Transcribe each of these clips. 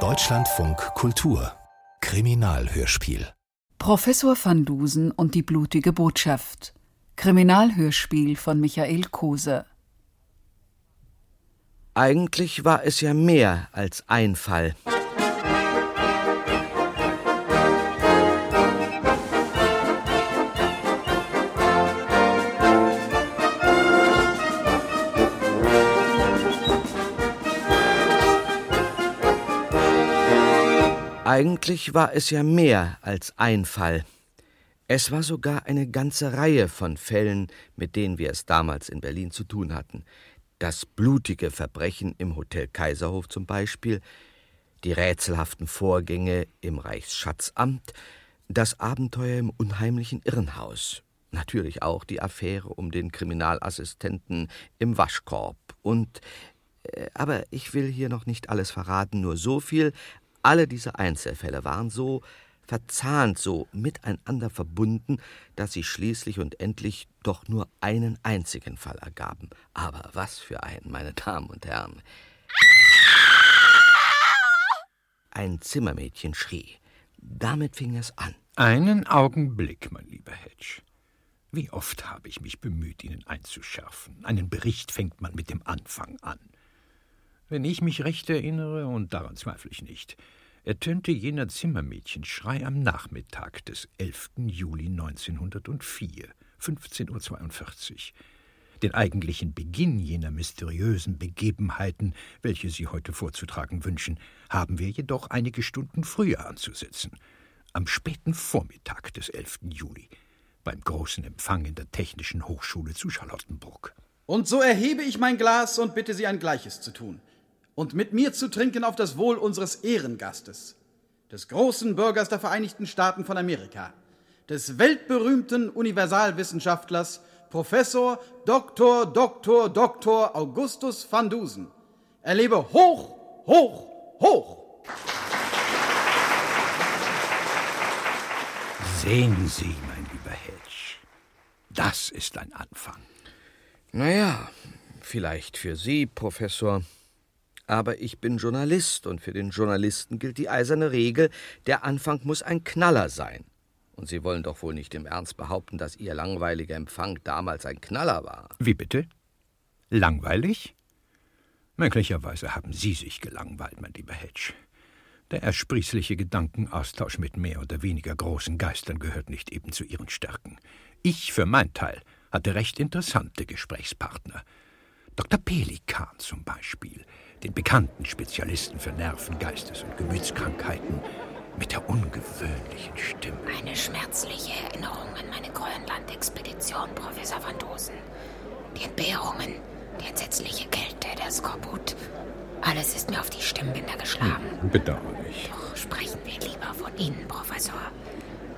Deutschlandfunk Kultur. Kriminalhörspiel. Professor van Dusen und die blutige Botschaft. Kriminalhörspiel von Michael Kose. Eigentlich war es ja mehr als ein Fall. Eigentlich war es ja mehr als ein Fall. Es war sogar eine ganze Reihe von Fällen, mit denen wir es damals in Berlin zu tun hatten. Das blutige Verbrechen im Hotel Kaiserhof zum Beispiel, die rätselhaften Vorgänge im Reichsschatzamt, das Abenteuer im unheimlichen Irrenhaus, natürlich auch die Affäre um den Kriminalassistenten im Waschkorb und äh, aber ich will hier noch nicht alles verraten, nur so viel, alle diese Einzelfälle waren so verzahnt, so miteinander verbunden, dass sie schließlich und endlich doch nur einen einzigen Fall ergaben. Aber was für einen, meine Damen und Herren. Ein Zimmermädchen schrie. Damit fing es an. Einen Augenblick, mein lieber Hedge. Wie oft habe ich mich bemüht, Ihnen einzuschärfen. Einen Bericht fängt man mit dem Anfang an. Wenn ich mich recht erinnere, und daran zweifle ich nicht, ertönte jener Zimmermädchenschrei am Nachmittag des 11. Juli 1904, 15.42 Uhr. Den eigentlichen Beginn jener mysteriösen Begebenheiten, welche Sie heute vorzutragen wünschen, haben wir jedoch einige Stunden früher anzusetzen. Am späten Vormittag des 11. Juli, beim großen Empfang in der Technischen Hochschule zu Charlottenburg. Und so erhebe ich mein Glas und bitte Sie ein Gleiches zu tun und mit mir zu trinken auf das Wohl unseres Ehrengastes, des großen Bürgers der Vereinigten Staaten von Amerika, des weltberühmten Universalwissenschaftlers Professor Dr. Dr. Dr. Augustus van Dusen. Er lebe hoch, hoch, hoch. Sehen Sie, mein lieber Hedge, das ist ein Anfang. Naja, vielleicht für Sie, Professor, aber ich bin Journalist und für den Journalisten gilt die eiserne Regel, der Anfang muss ein Knaller sein. Und Sie wollen doch wohl nicht im Ernst behaupten, dass Ihr langweiliger Empfang damals ein Knaller war. Wie bitte? Langweilig? Möglicherweise haben Sie sich gelangweilt, mein lieber Hedge. Der ersprießliche Gedankenaustausch mit mehr oder weniger großen Geistern gehört nicht eben zu Ihren Stärken. Ich für mein Teil hatte recht interessante Gesprächspartner. Dr. Pelikan zum Beispiel, den bekannten Spezialisten für Nerven, Geistes- und Gemütskrankheiten, mit der ungewöhnlichen Stimme. Eine schmerzliche Erinnerung an meine Grönland-Expedition, Professor Van Dosen. Die Entbehrungen, die entsetzliche Kälte, der Skorbut. Alles ist mir auf die Stimmbänder geschlagen. Hm, bedauerlich. Doch sprechen wir lieber von Ihnen, Professor.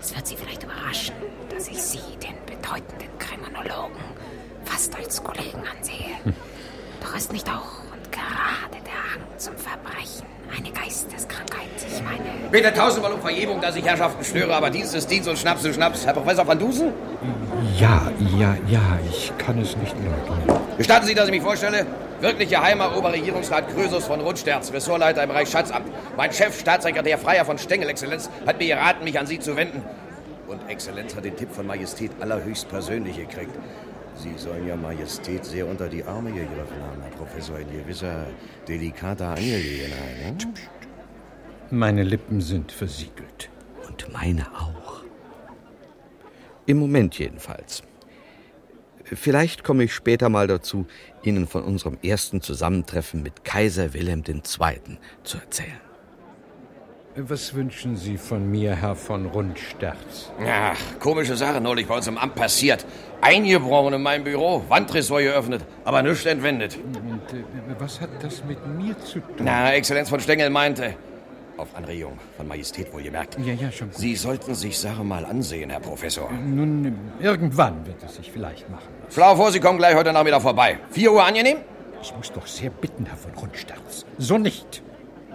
Es wird Sie vielleicht überraschen, dass ich Sie, den bedeutenden Kriminologen, fast als Kollegen ansehe. Hm. Doch ist nicht auch gerade der Hang zum Verbrechen eine Geisteskrankheit. Ich meine. Bitte tausendmal um Vergebung, dass ich Herrschaften störe, aber Dienst ist Dienst und Schnaps ist Schnaps. Herr Professor van Dusen? Ja, ja, ja, ich kann es nicht leugnen. Gestatten Sie, dass ich mich vorstelle? Wirklicher Heimer Oberregierungsrat Krösus von Rundsterz, Ressortleiter im Reichsschatzamt. Mein Chef, Staatssekretär Freier von Stengel, Exzellenz, hat mir geraten, mich an Sie zu wenden. Und Exzellenz hat den Tipp von Majestät allerhöchst persönlich gekriegt. Sie sollen ja Majestät sehr unter die Arme gegriffen haben, Herr Professor, in gewisser delikater Angelegenheit. Ne? Meine Lippen sind versiegelt. Und meine auch. Im Moment jedenfalls. Vielleicht komme ich später mal dazu, Ihnen von unserem ersten Zusammentreffen mit Kaiser Wilhelm II. zu erzählen. Was wünschen Sie von mir, Herr von Rundsterz? Ach, komische Sache neulich bei uns im Amt passiert. Eingebrochen in meinem Büro, Wandressort geöffnet, aber nichts entwendet. Und äh, was hat das mit mir zu tun? Na, Exzellenz von Stengel meinte, auf Anregung von Majestät wohlgemerkt. Ja, ja, schon gut. Sie sollten sich Sache mal ansehen, Herr Professor. Nun, irgendwann wird es sich vielleicht machen. Schlau vor, Sie kommen gleich heute Nachmittag vorbei. Vier Uhr angenehm? Ich muss doch sehr bitten, Herr von Rundsterz. So nicht.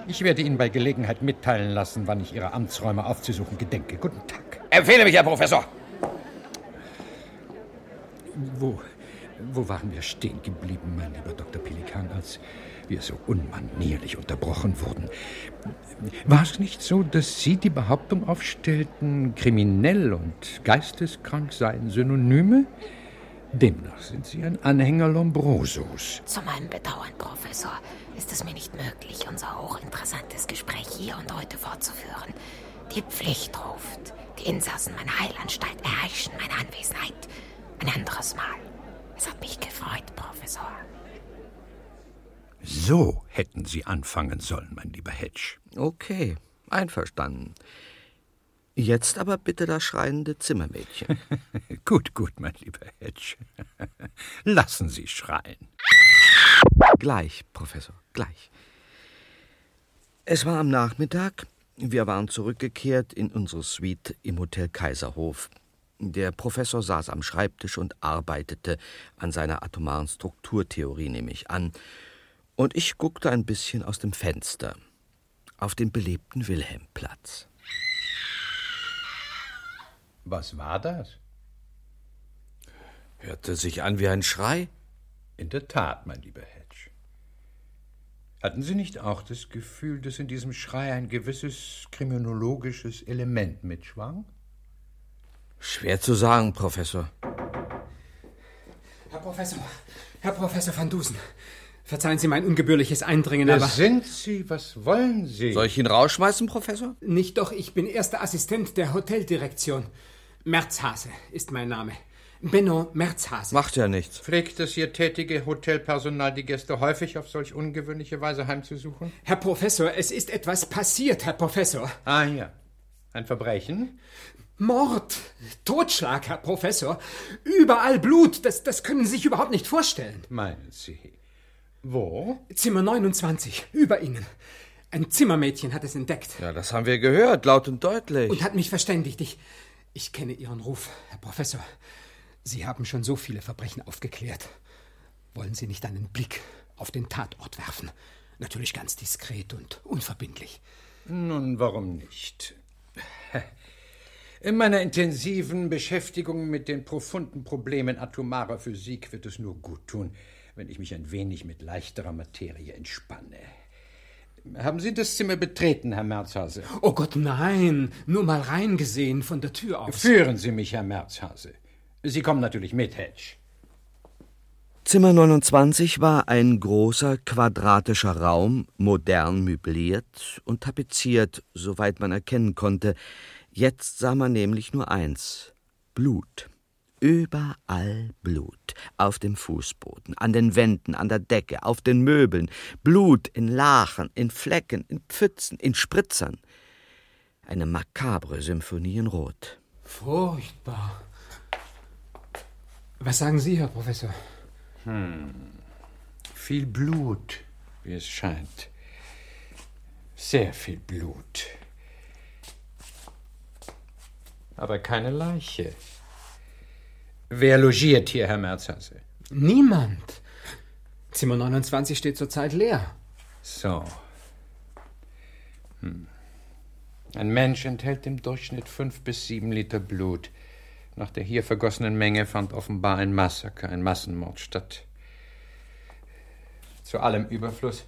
Ich werde Ihnen bei Gelegenheit mitteilen lassen, wann ich Ihre Amtsräume aufzusuchen gedenke. Guten Tag. Empfehle mich, Herr Professor. Wo, wo waren wir stehen geblieben, mein lieber Dr. Pelikan, als wir so unmanierlich unterbrochen wurden. War es nicht so, dass Sie die Behauptung aufstellten, kriminell und geisteskrank seien Synonyme? Demnach sind Sie ein Anhänger Lombrosos. Zu meinem Bedauern, Professor, ist es mir nicht möglich, unser hochinteressantes Gespräch hier und heute fortzuführen. Die Pflicht ruft. Die Insassen meiner Heilanstalt erheischen meine Anwesenheit. Ein anderes Mal. Es hat mich gefreut, Professor. So hätten Sie anfangen sollen, mein lieber Hedge. Okay, einverstanden. Jetzt aber bitte das schreiende Zimmermädchen. gut, gut, mein lieber Hedge. Lassen Sie schreien. Gleich, Professor, gleich. Es war am Nachmittag. Wir waren zurückgekehrt in unsere Suite im Hotel Kaiserhof. Der Professor saß am Schreibtisch und arbeitete an seiner atomaren Strukturtheorie, nehme ich an. Und ich guckte ein bisschen aus dem Fenster auf den belebten Wilhelmplatz. Was war das? Hörte sich an wie ein Schrei? In der Tat, mein lieber Hedge. Hatten Sie nicht auch das Gefühl, dass in diesem Schrei ein gewisses kriminologisches Element mitschwang? Schwer zu sagen, Professor. Herr Professor, Herr Professor van Dusen, verzeihen Sie mein ungebührliches Eindringen, Wer aber... sind Sie? Was wollen Sie? Soll ich ihn rausschmeißen, Professor? Nicht doch, ich bin erster Assistent der Hoteldirektion. Merzhase ist mein Name. Benno Merzhase. Macht ja nichts. Pflegt das hier tätige Hotelpersonal die Gäste häufig auf solch ungewöhnliche Weise heimzusuchen? Herr Professor, es ist etwas passiert, Herr Professor. Ah ja. Ein Verbrechen? Mord, Totschlag, Herr Professor. Überall Blut, das, das können Sie sich überhaupt nicht vorstellen. Meinen Sie? Wo? Zimmer 29, über Ihnen. Ein Zimmermädchen hat es entdeckt. Ja, das haben wir gehört, laut und deutlich. Und hat mich verständigt. Ich, ich kenne Ihren Ruf, Herr Professor. Sie haben schon so viele Verbrechen aufgeklärt. Wollen Sie nicht einen Blick auf den Tatort werfen? Natürlich ganz diskret und unverbindlich. Nun, warum nicht? In meiner intensiven Beschäftigung mit den profunden Problemen atomarer Physik wird es nur gut tun, wenn ich mich ein wenig mit leichterer Materie entspanne. Haben Sie das Zimmer betreten, Herr Merzhase? Oh Gott, nein. Nur mal reingesehen von der Tür aus. Führen Sie mich, Herr Merzhase. Sie kommen natürlich mit, Hedge. Zimmer 29 war ein großer quadratischer Raum, modern möbliert und tapeziert, soweit man erkennen konnte. Jetzt sah man nämlich nur eins: Blut. Überall Blut. Auf dem Fußboden, an den Wänden, an der Decke, auf den Möbeln. Blut in Lachen, in Flecken, in Pfützen, in Spritzern. Eine makabre Symphonie in Rot. Furchtbar. Was sagen Sie, Herr Professor? Hm. Viel Blut, wie es scheint. Sehr viel Blut. Aber keine Leiche. Wer logiert hier, Herr Merzhase? Niemand. Zimmer 29 steht zurzeit leer. So. Hm. Ein Mensch enthält im Durchschnitt fünf bis sieben Liter Blut. Nach der hier vergossenen Menge fand offenbar ein Massaker, ein Massenmord statt. Zu allem Überfluss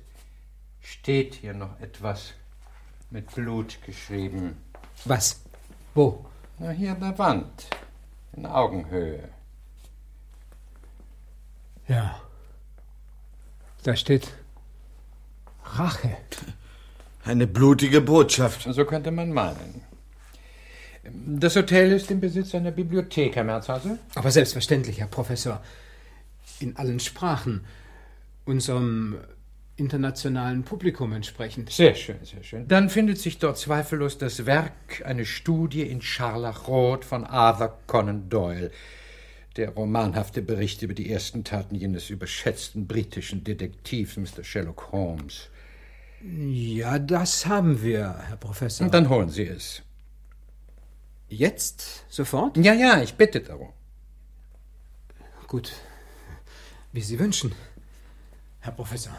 steht hier noch etwas mit Blut geschrieben. Was? Wo? Na, hier an der Wand. In Augenhöhe. Ja. Da steht Rache. Eine blutige Botschaft. So könnte man meinen. Das Hotel ist im Besitz einer Bibliothek, Herr Merzhase? Aber selbstverständlich, Herr Professor. In allen Sprachen. Unserem internationalen Publikum entsprechend. Sehr schön, sehr schön. Dann findet sich dort zweifellos das Werk, eine Studie in Scharlachrot von Arthur Conan Doyle. Der romanhafte Bericht über die ersten Taten jenes überschätzten britischen Detektivs, Mr. Sherlock Holmes. Ja, das haben wir, Herr Professor. Dann holen Sie es. Jetzt? Sofort? Ja, ja, ich bitte darum. Gut. Wie Sie wünschen, Herr Professor.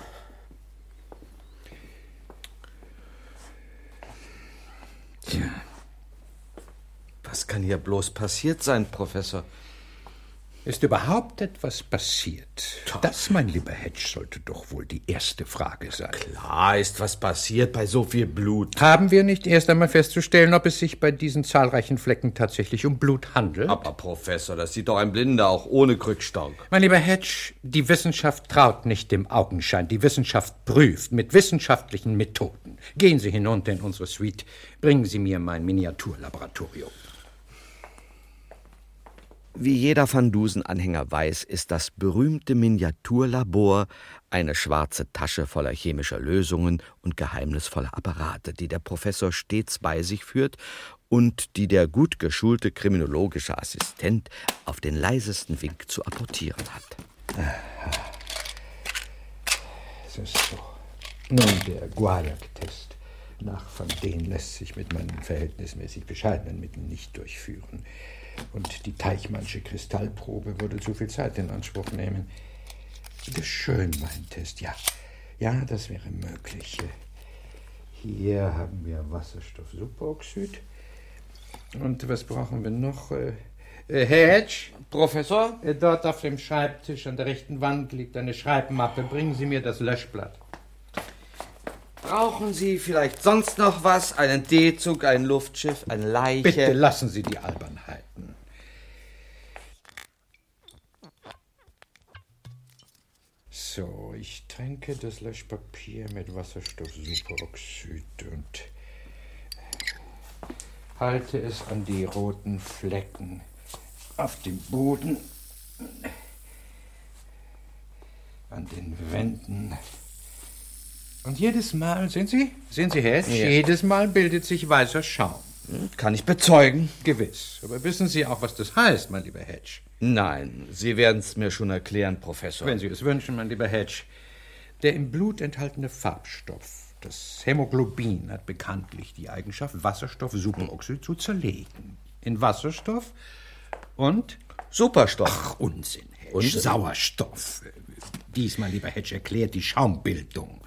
Tja. Was kann hier bloß passiert sein, Professor? Ist überhaupt etwas passiert? Das, mein lieber Hedge, sollte doch wohl die erste Frage sein. Klar ist was passiert bei so viel Blut. Haben wir nicht erst einmal festzustellen, ob es sich bei diesen zahlreichen Flecken tatsächlich um Blut handelt? Aber Professor, das sieht doch ein Blinder auch ohne Krückstock. Mein lieber Hedge, die Wissenschaft traut nicht dem Augenschein. Die Wissenschaft prüft mit wissenschaftlichen Methoden. Gehen Sie hinunter in unsere Suite. Bringen Sie mir mein Miniaturlaboratorium. Wie jeder Van Dusen-Anhänger weiß, ist das berühmte Miniaturlabor eine schwarze Tasche voller chemischer Lösungen und geheimnisvoller Apparate, die der Professor stets bei sich führt und die der gut geschulte kriminologische Assistent auf den leisesten Wink zu apportieren hat. So, so. Nun, der Guayac-Test. Nach von den lässt sich mit meinen verhältnismäßig bescheidenen Mitteln nicht durchführen. Und die Teichmannsche Kristallprobe würde zu viel Zeit in Anspruch nehmen. Der Schönweintest, ja. Ja, das wäre möglich. Hier haben wir Wasserstoffsuperoxid. Und was brauchen wir noch? Äh, äh, Herr Hedge? Professor? Äh, Dort auf dem Schreibtisch an der rechten Wand liegt eine Schreibmappe. Bringen Sie mir das Löschblatt. Brauchen Sie vielleicht sonst noch was? Einen D-Zug, ein Luftschiff, eine Leiche? Bitte lassen Sie die Albernheiten. So, ich tränke das Löschpapier mit Wasserstoffsuperoxid und halte es an die roten Flecken auf dem Boden, an den Wänden. Und jedes Mal, sehen Sie, sehen Sie, Herr, Ja. jedes Mal bildet sich weißer Schaum. Kann ich bezeugen? Gewiss. Aber wissen Sie auch, was das heißt, mein lieber Hedge? Nein, Sie werden es mir schon erklären, Professor. Wenn Sie es wünschen, mein lieber Hedge. Der im Blut enthaltene Farbstoff, das Hämoglobin, hat bekanntlich die Eigenschaft, Wasserstoff-Superoxid zu zerlegen. In Wasserstoff und Superstoff. Ach, Unsinn, Hedge. Unsinn? Sauerstoff. Dies, mein lieber Hedge, erklärt die Schaumbildung.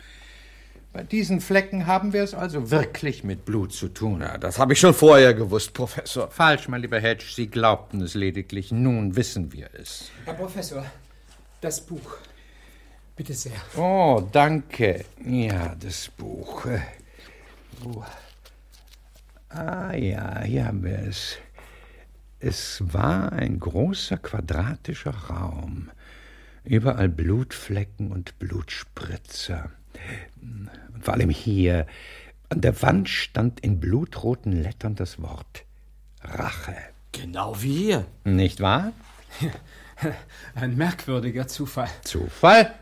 Bei diesen Flecken haben wir es also wirklich mit Blut zu tun. Ja, das habe ich schon vorher gewusst, Professor. Falsch, mein lieber Hedge. Sie glaubten es lediglich. Nun wissen wir es. Herr Professor, das Buch. Bitte sehr. Oh, danke. Ja, das Buch. Wo? Ah ja, hier haben wir es. Es war ein großer quadratischer Raum. Überall Blutflecken und Blutspritzer. Und vor allem hier. An der Wand stand in blutroten Lettern das Wort Rache. Genau wie hier. Nicht wahr? Ein merkwürdiger Zufall. Zufall?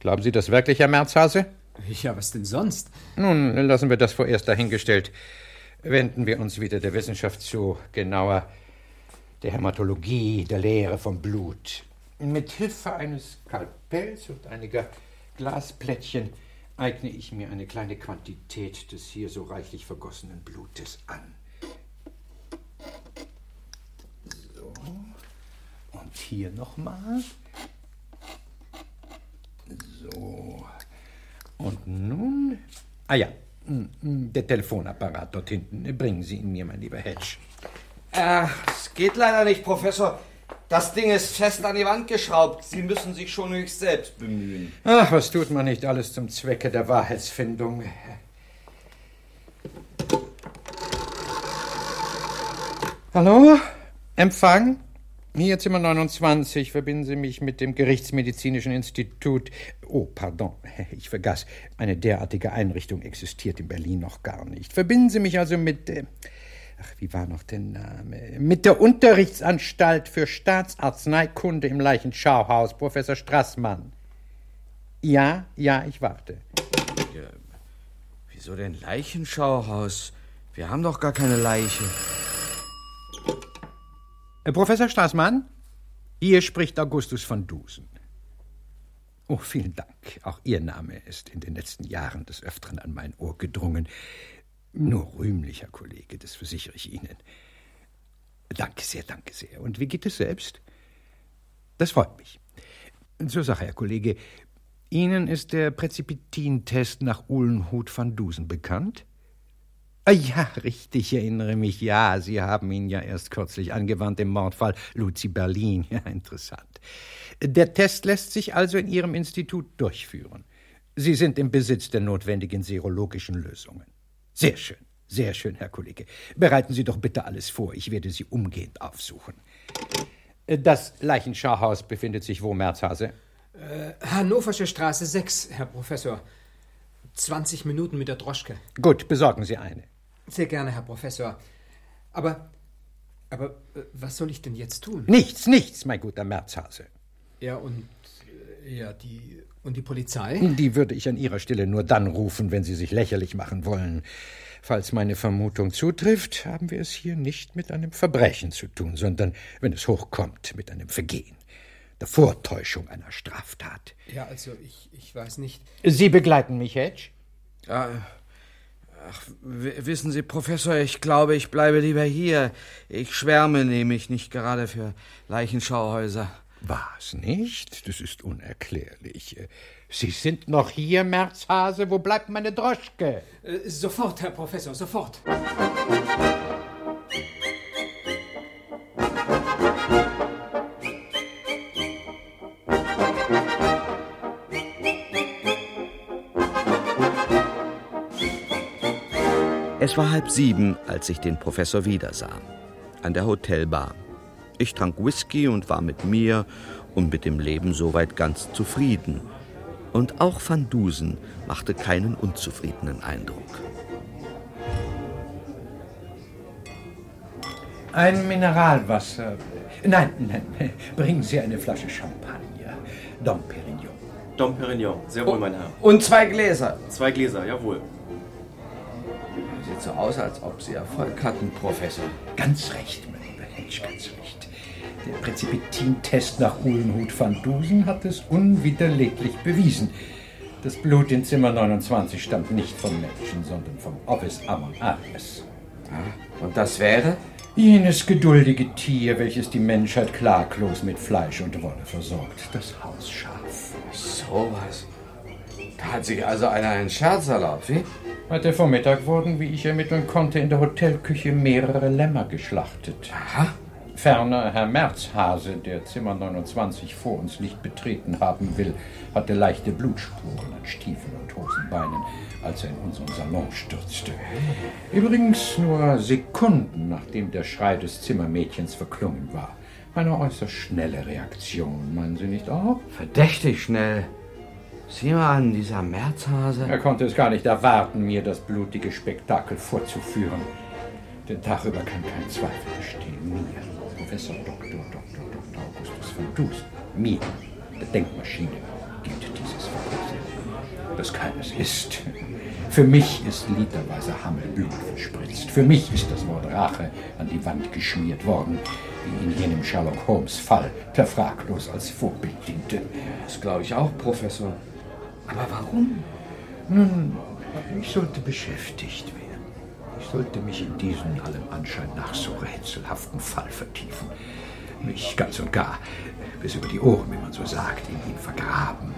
Glauben Sie das wirklich, Herr Merzhase? Ja, was denn sonst? Nun, lassen wir das vorerst dahingestellt. Wenden wir uns wieder der Wissenschaft zu, genauer der Hämatologie, der Lehre vom Blut. Mit Hilfe eines Skalpells und einiger Glasplättchen eigne ich mir eine kleine Quantität des hier so reichlich vergossenen Blutes an. So. Und hier nochmal. So. Und nun. Ah ja, der Telefonapparat dort hinten. Bringen Sie ihn mir, mein lieber Hedge. Äh, es geht leider nicht, Professor. Das Ding ist fest an die Wand geschraubt. Sie müssen sich schon höchst selbst bemühen. Ach, was tut man nicht alles zum Zwecke der Wahrheitsfindung? Hallo? Empfang? Hier Zimmer 29. Verbinden Sie mich mit dem Gerichtsmedizinischen Institut. Oh, pardon, ich vergaß. Eine derartige Einrichtung existiert in Berlin noch gar nicht. Verbinden Sie mich also mit. Äh, ach, wie war noch der Name? Mit der Unterrichtsanstalt für Staatsarzneikunde im Leichenschauhaus, Professor Strassmann. Ja, ja, ich warte. Wieso denn Leichenschauhaus? Wir haben doch gar keine Leiche. Äh, Professor Straßmann, hier spricht Augustus von Dusen. Oh, vielen Dank. Auch Ihr Name ist in den letzten Jahren des Öfteren an mein Ohr gedrungen. Nur rühmlicher Kollege, das versichere ich Ihnen. Danke sehr, danke sehr. Und wie geht es selbst? Das freut mich. Zur Sache, Herr Kollege. Ihnen ist der Präzipitintest nach Uhlenhut van Dusen bekannt? Ah, ja, richtig, ich erinnere mich. Ja, Sie haben ihn ja erst kürzlich angewandt im Mordfall Luzi Berlin. Ja, interessant. Der Test lässt sich also in Ihrem Institut durchführen. Sie sind im Besitz der notwendigen serologischen Lösungen. Sehr schön, sehr schön, Herr Kollege. Bereiten Sie doch bitte alles vor. Ich werde Sie umgehend aufsuchen. Das Leichenschauhaus befindet sich wo, Merzhase? Äh, Hannoversche Straße 6, Herr Professor. 20 Minuten mit der Droschke. Gut, besorgen Sie eine. Sehr gerne, Herr Professor. Aber, aber äh, was soll ich denn jetzt tun? Nichts, nichts, mein guter Merzhase. Ja, und, äh, ja, die, und die Polizei? Die würde ich an Ihrer Stelle nur dann rufen, wenn Sie sich lächerlich machen wollen. Falls meine Vermutung zutrifft, haben wir es hier nicht mit einem Verbrechen zu tun, sondern, wenn es hochkommt, mit einem Vergehen. Der Vortäuschung einer Straftat. Ja, also ich, ich weiß nicht. Sie begleiten mich, Hedge? Ja, ach, wissen Sie, Professor, ich glaube, ich bleibe lieber hier. Ich schwärme nämlich nicht gerade für Leichenschauhäuser. Was nicht? Das ist unerklärlich. Sie sind noch hier, Merzhase. Wo bleibt meine Droschke? Äh, sofort, Herr Professor, sofort. Es war halb sieben, als ich den Professor wiedersah. An der Hotelbar. Ich trank Whisky und war mit mir und mit dem Leben soweit ganz zufrieden. Und auch Van Dusen machte keinen unzufriedenen Eindruck. Ein Mineralwasser. Nein, nein, bringen Sie eine Flasche Champagner. Dom Perignon. Dom Perignon, sehr wohl, mein Herr. Und zwei Gläser. Zwei Gläser, jawohl. Sieht so aus, als ob Sie Erfolg hatten, Professor. Ganz recht, mein lieber Hedge, ganz recht. Der Präzipitin-Test nach Uhlenhut van Dusen hat es unwiderleglich bewiesen. Das Blut in Zimmer 29 stammt nicht vom Menschen, sondern vom Ovis Amon Aries. Ah, und das wäre? Jenes geduldige Tier, welches die Menschheit klaglos mit Fleisch und Wolle versorgt. Das Hausschaf. So was. Da hat sich also einer einen Scherz erlaubt, wie? Heute Vormittag wurden, wie ich ermitteln konnte, in der Hotelküche mehrere Lämmer geschlachtet. Aha. Ferner Herr Merzhase, der Zimmer 29 vor uns nicht betreten haben will, hatte leichte Blutspuren an Stiefeln und Hosenbeinen, als er in unseren Salon stürzte. Übrigens nur Sekunden, nachdem der Schrei des Zimmermädchens verklungen war. Eine äußerst schnelle Reaktion, meinen Sie nicht auch? Verdächtig schnell. Sieh mal an, dieser Merzhase. Er konnte es gar nicht erwarten, mir das blutige Spektakel vorzuführen. Den Tag über kann kein Zweifel bestehen. Mir, Professor Dr. Dr. Dr. Augustus von Dus, mir, der Denkmaschine, gilt dieses Verbrechen. Das keines ist. Für mich ist literweise Hammelblut verspritzt. Für mich ist das Wort Rache an die Wand geschmiert worden, wie in jenem Sherlock Holmes-Fall, der fraglos als Vorbild diente. Das glaube ich auch, Professor. Aber warum? Nun, ich sollte beschäftigt werden. Ich sollte mich in diesen allem Anschein nach so rätselhaften Fall vertiefen. Mich ganz und gar bis über die Ohren, wie man so sagt, in ihn vergraben.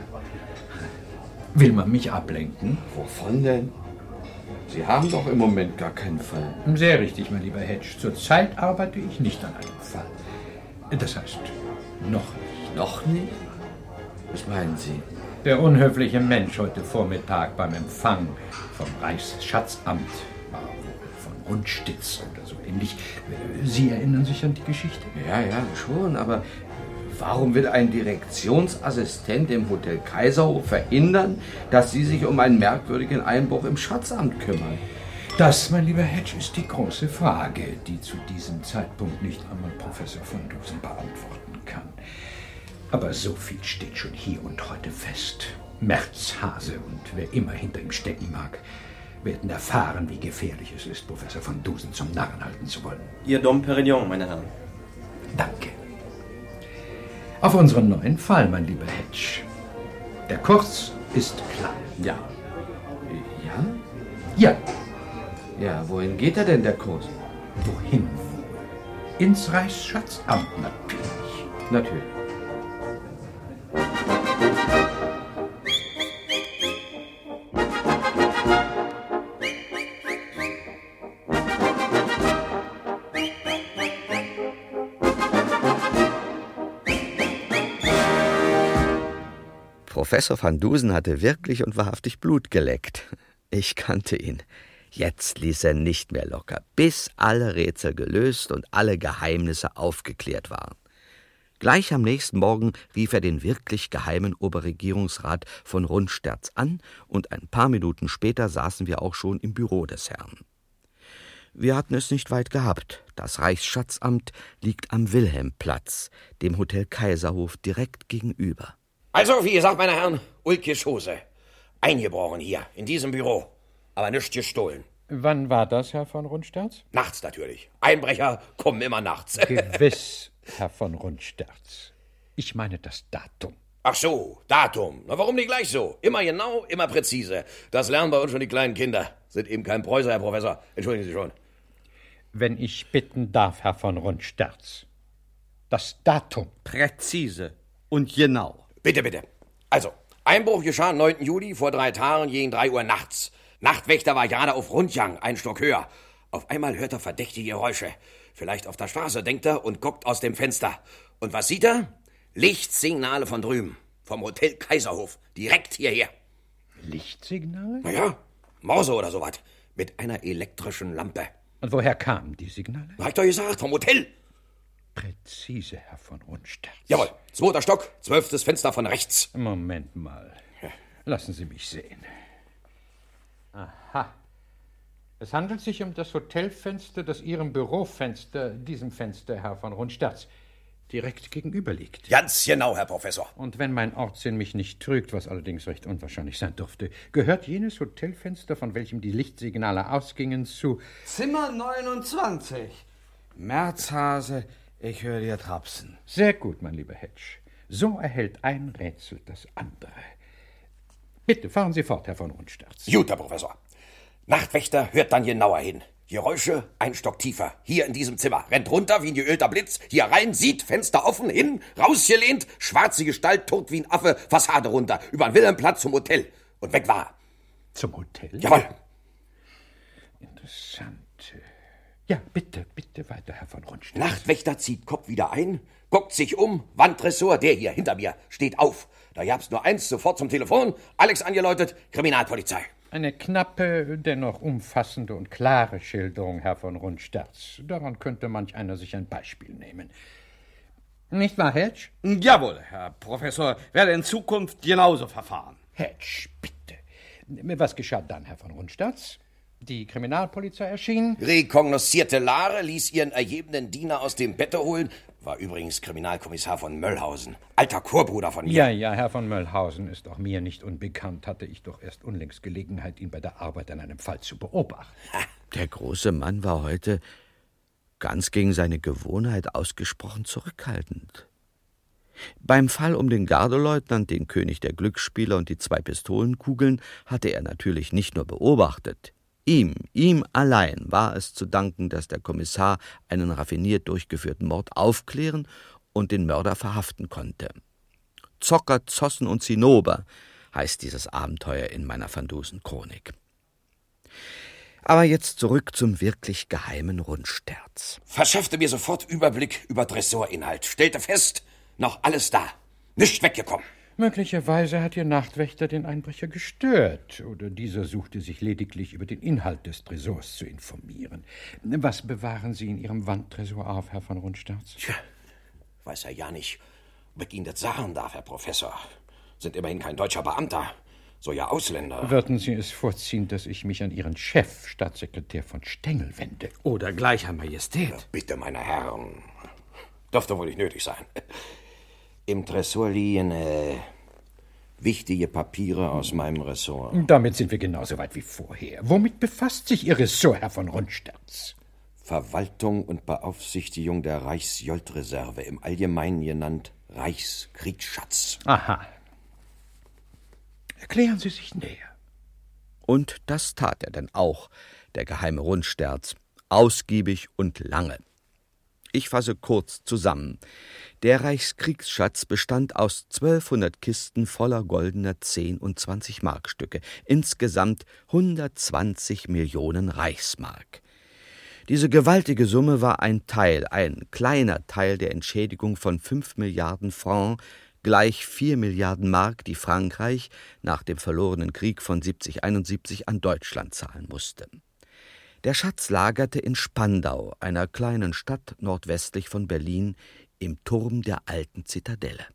Will man mich ablenken? Wovon denn? Sie haben doch im Moment gar keinen Fall. Sehr richtig, mein lieber Hedge. Zurzeit arbeite ich nicht an einem Fall. Das heißt, noch nicht. Noch nicht? Was meinen Sie? Der unhöfliche Mensch heute Vormittag beim Empfang vom Reichsschatzamt von Rundstitz oder so ähnlich. Sie erinnern sich an die Geschichte? Ja, ja, schon, aber warum will ein Direktionsassistent im Hotel Kaiserhof verhindern, dass Sie sich um einen merkwürdigen Einbruch im Schatzamt kümmern? Das, mein lieber Hedge, ist die große Frage, die zu diesem Zeitpunkt nicht einmal Professor von Dusen beantworten kann. Aber so viel steht schon hier und heute fest. Merzhase und wer immer hinter ihm stecken mag, werden erfahren, wie gefährlich es ist, Professor von Dusen zum Narren halten zu wollen. Ihr Dom Perignon, meine Herren. Danke. Auf unseren neuen Fall, mein lieber Hedge. Der Kurs ist klar. Ja. Ja? Ja, Ja, wohin geht er denn, der Kurs? wohin? Ins Reichsschatzamt natürlich. Natürlich. Professor van Dusen hatte wirklich und wahrhaftig Blut geleckt. Ich kannte ihn. Jetzt ließ er nicht mehr locker, bis alle Rätsel gelöst und alle Geheimnisse aufgeklärt waren. Gleich am nächsten Morgen rief er den wirklich geheimen Oberregierungsrat von Rundsterz an, und ein paar Minuten später saßen wir auch schon im Büro des Herrn. Wir hatten es nicht weit gehabt. Das Reichsschatzamt liegt am Wilhelmplatz, dem Hotel Kaiserhof direkt gegenüber. Also, wie gesagt, meine Herren, Ulke Schose. Eingebrochen hier, in diesem Büro. Aber nichts gestohlen. Wann war das, Herr von Rundsterz? Nachts natürlich. Einbrecher kommen immer nachts. Gewiss, Herr von Rundsterz. Ich meine das Datum. Ach so, Datum. Na, warum nicht gleich so? Immer genau, immer präzise. Das lernen bei uns schon die kleinen Kinder. Sind eben kein Preußer, Herr Professor. Entschuldigen Sie schon. Wenn ich bitten darf, Herr von Rundsterz. Das Datum. Präzise und genau. Bitte, bitte. Also, Einbruch geschah am 9. Juli vor drei Tagen gegen drei Uhr nachts. Nachtwächter war gerade auf Rundjang, ein Stock höher. Auf einmal hört er verdächtige Geräusche. Vielleicht auf der Straße, denkt er und guckt aus dem Fenster. Und was sieht er? Lichtsignale von drüben. Vom Hotel Kaiserhof. Direkt hierher. Lichtsignale? Naja, Morse oder sowas. Mit einer elektrischen Lampe. Und woher kamen die Signale? Hab ich doch gesagt, vom Hotel. Präzise, Herr von Rundsterz. Jawohl, zweiter Stock, zwölftes Fenster von rechts. Moment mal. Lassen Sie mich sehen. Aha. Es handelt sich um das Hotelfenster, das Ihrem Bürofenster, diesem Fenster, Herr von Rundsterz, direkt gegenüber liegt. Ganz genau, Herr Professor. Und wenn mein Ortssinn mich nicht trügt, was allerdings recht unwahrscheinlich sein dürfte, gehört jenes Hotelfenster, von welchem die Lichtsignale ausgingen, zu Zimmer 29. Märzhase, ich höre dir trapsen. Sehr gut, mein lieber Hedge. So erhält ein Rätsel das andere. Bitte fahren Sie fort, Herr von Rundsterz. Gut, Herr Professor. Nachtwächter hört dann genauer hin. Geräusche ein Stock tiefer. Hier in diesem Zimmer. Rennt runter wie ein geölter Blitz. Hier rein, sieht, Fenster offen, hin, rausgelehnt, schwarze Gestalt, tot wie ein Affe, Fassade runter. Über den Wilhelmplatz zum Hotel. Und weg war er. Zum Hotel? Jawohl. Interessant. Ja, bitte, bitte weiter, Herr von Rundsterz. Nachtwächter zieht Kopf wieder ein, guckt sich um, Wandressort, der hier hinter mir, steht auf. Da gab's nur eins, sofort zum Telefon, Alex angeläutet, Kriminalpolizei. Eine knappe, dennoch umfassende und klare Schilderung, Herr von Rundsterz. Daran könnte manch einer sich ein Beispiel nehmen. Nicht wahr, Hedge? Jawohl, Herr Professor, werde in Zukunft genauso verfahren. Hedge, bitte. Was geschah dann, Herr von Rundsterz? Die Kriminalpolizei erschien. Rekognoszierte Lare ließ ihren ergebenen Diener aus dem Bette holen. War übrigens Kriminalkommissar von Möllhausen. Alter Chorbruder von mir. Ja, ja, Herr von Möllhausen ist auch mir nicht unbekannt. Hatte ich doch erst unlängst Gelegenheit, ihn bei der Arbeit an einem Fall zu beobachten. Der große Mann war heute ganz gegen seine Gewohnheit ausgesprochen zurückhaltend. Beim Fall um den Gardeleutnant, den König der Glücksspieler und die zwei Pistolenkugeln hatte er natürlich nicht nur beobachtet. Ihm, ihm allein war es zu danken, dass der Kommissar einen raffiniert durchgeführten Mord aufklären und den Mörder verhaften konnte. Zocker, Zossen und Zinnober heißt dieses Abenteuer in meiner Van Dusen Chronik. Aber jetzt zurück zum wirklich geheimen Rundsterz. Verschaffte mir sofort Überblick über Dressorinhalt. Stellte fest, noch alles da. Nicht weggekommen. Möglicherweise hat Ihr Nachtwächter den Einbrecher gestört, oder dieser suchte sich lediglich über den Inhalt des Tresors zu informieren. Was bewahren Sie in Ihrem Wandtresor auf, Herr von Rundsterz? Tja, weiß er ja nicht, ob ich Ihnen das sagen darf, Herr Professor. Sind immerhin kein deutscher Beamter, so ja Ausländer. Würden Sie es vorziehen, dass ich mich an Ihren Chef, Staatssekretär von Stengel, wende? Oder gleich, Herr Majestät. Ja, bitte, meine Herren. Dürfte wohl nicht nötig sein. Im Tresor liegen äh, wichtige Papiere aus meinem Ressort. Damit sind wir genauso weit wie vorher. Womit befasst sich Ihr Ressort, Herr von Rundsterz? Verwaltung und Beaufsichtigung der Reichsjoldreserve, im Allgemeinen genannt Reichskriegsschatz. Aha. Erklären Sie sich näher. Und das tat er denn auch, der geheime Rundsterz, ausgiebig und lange. Ich fasse kurz zusammen. Der Reichskriegsschatz bestand aus 1200 Kisten voller goldener 10 und 20 Markstücke, insgesamt 120 Millionen Reichsmark. Diese gewaltige Summe war ein Teil, ein kleiner Teil der Entschädigung von 5 Milliarden Francs, gleich vier Milliarden Mark, die Frankreich nach dem verlorenen Krieg von 7071 an Deutschland zahlen musste. Der Schatz lagerte in Spandau, einer kleinen Stadt nordwestlich von Berlin, im Turm der alten Zitadelle.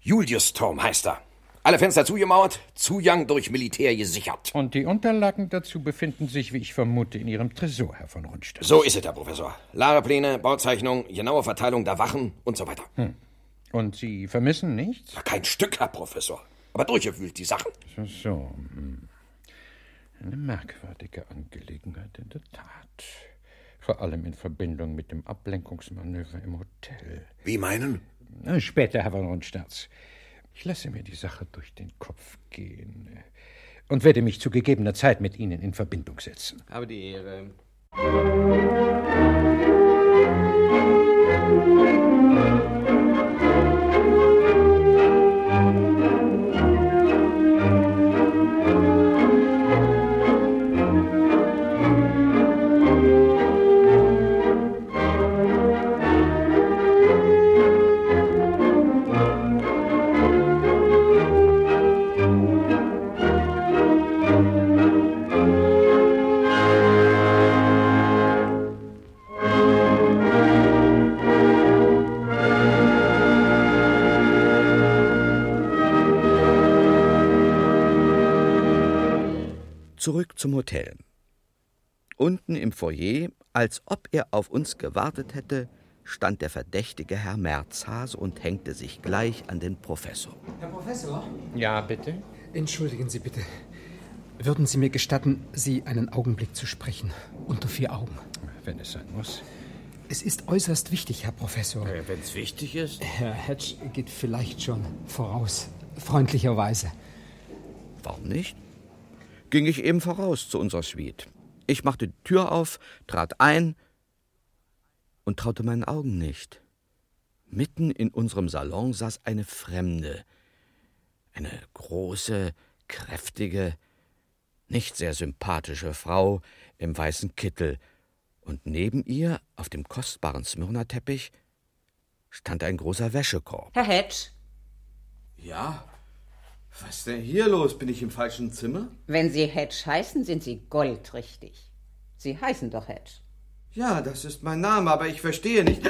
Julius-Turm heißt er. Alle Fenster zugemauert, Zugang durch Militär gesichert. Und die Unterlagen dazu befinden sich, wie ich vermute, in Ihrem Tresor, Herr von Rundstedt. So ist es, Herr Professor. Lagerpläne, Bauzeichnung, genaue Verteilung der Wachen und so weiter. Hm. Und Sie vermissen nichts? Kein Stück, Herr Professor. Aber durchgewühlt die Sachen. So, so. Hm. Eine merkwürdige Angelegenheit in der Tat. Vor allem in Verbindung mit dem Ablenkungsmanöver im Hotel. Wie meinen? Später, Herr von Rundsterz. Ich lasse mir die Sache durch den Kopf gehen und werde mich zu gegebener Zeit mit Ihnen in Verbindung setzen. Habe die Ehre. Foyer, als ob er auf uns gewartet hätte, stand der verdächtige Herr Merzhase und hängte sich gleich an den Professor. Herr Professor? Ja, bitte? Entschuldigen Sie bitte. Würden Sie mir gestatten, Sie einen Augenblick zu sprechen? Unter vier Augen. Wenn es sein muss. Es ist äußerst wichtig, Herr Professor. Äh, Wenn es wichtig ist. Herr Hedge geht vielleicht schon voraus. Freundlicherweise. Warum nicht? Ging ich eben voraus zu unserer Suite. Ich machte die Tür auf, trat ein und traute meinen Augen nicht. Mitten in unserem Salon saß eine Fremde. Eine große, kräftige, nicht sehr sympathische Frau im weißen Kittel, und neben ihr, auf dem kostbaren Smyrna-Teppich, stand ein großer Wäschekorb. Herr Hedge, Ja? Was ist denn hier los? Bin ich im falschen Zimmer? wenn Sie Hedge heißen, sind Sie goldrichtig. Sie heißen doch Hedge. Ja, das ist mein Name, aber ich verstehe nicht.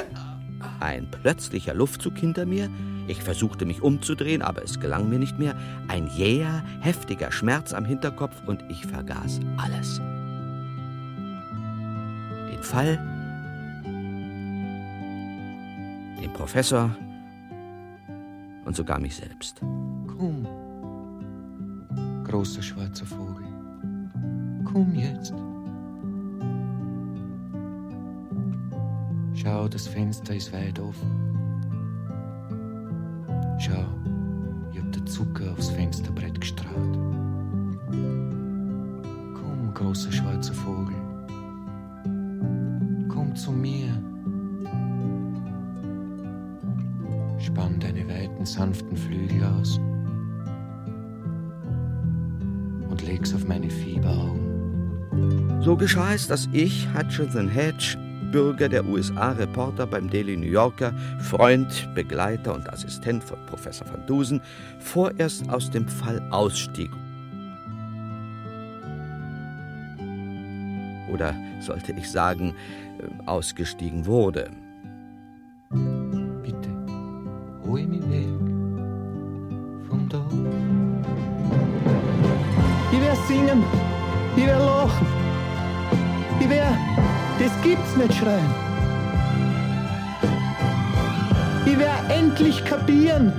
Ein plötzlicher Luftzug hinter mir. Ich versuchte mich umzudrehen, aber es gelang mir nicht mehr. Ein jäher, heftiger Schmerz am Hinterkopf und ich vergaß alles. Den Fall, den Professor und sogar mich selbst. Komm, großer schwarzer Vogel, komm jetzt. Schau, das Fenster ist weit offen. Schau, ich hab den Zucker aufs Fensterbrett gestrahlt. Komm, großer schwarzer Vogel, komm zu mir. Spann deine weiten, sanften Flügel aus und leg's auf meine Fieberaugen. So geschah es, dass ich, Hutchinson Hedge, Bürger der USA, Reporter beim Daily New Yorker, Freund, Begleiter und Assistent von Professor van Dusen, vorerst aus dem Fall ausstieg. Oder sollte ich sagen, äh, ausgestiegen wurde. Ich wär lachen, ich wär, das gibt's nicht schreien. Ich wär endlich kapieren.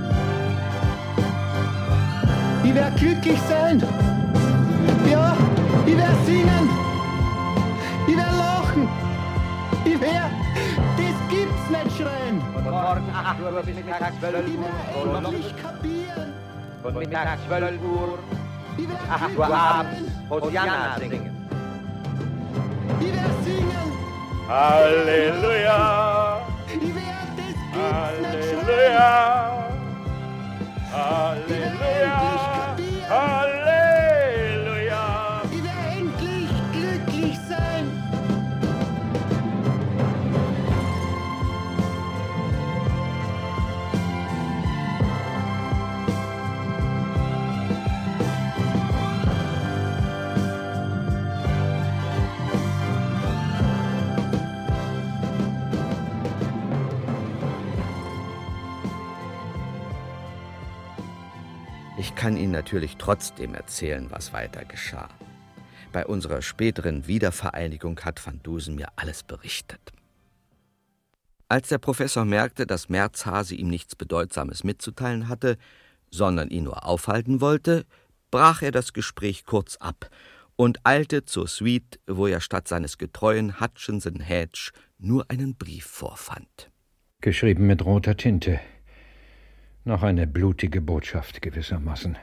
Ich wär glücklich sein. Ja, ich wär singen. Ich wär lachen. Ich wär, das gibt's nicht schreien. Von morgen 8 Uhr bis mittags 12 Ich wär endlich kapieren. Von mittags 12 Uhr bis 8 glücklich Uhr abends. Hosianna singen. Ich wär singen. Halleluja, Ich wär, das gibt's nicht schreien. Halleluja, Halleluja, kann Ihnen natürlich trotzdem erzählen, was weiter geschah. Bei unserer späteren Wiedervereinigung hat Van Dusen mir alles berichtet. Als der Professor merkte, dass Merzhase ihm nichts Bedeutsames mitzuteilen hatte, sondern ihn nur aufhalten wollte, brach er das Gespräch kurz ab und eilte zur Suite, wo er statt seines getreuen Hutchinson Hedge nur einen Brief vorfand. Geschrieben mit roter Tinte. Noch eine blutige Botschaft gewissermaßen.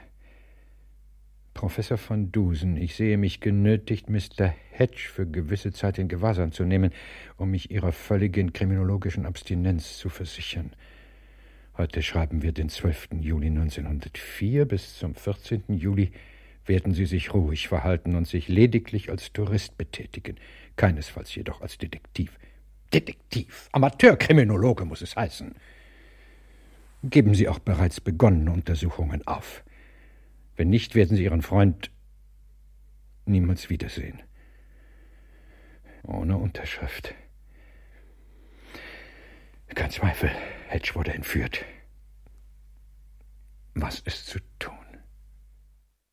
Professor van Dusen, ich sehe mich genötigt, Mr. Hedge für gewisse Zeit in Gewahrsam zu nehmen, um mich Ihrer völligen kriminologischen Abstinenz zu versichern. Heute schreiben wir den 12. Juli 1904. Bis zum 14. Juli werden Sie sich ruhig verhalten und sich lediglich als Tourist betätigen, keinesfalls jedoch als Detektiv. Detektiv, Amateurkriminologe muss es heißen. Geben Sie auch bereits begonnene Untersuchungen auf. Wenn nicht, werden Sie Ihren Freund niemals wiedersehen. Ohne Unterschrift. Kein Zweifel, Hedge wurde entführt. Was ist zu tun?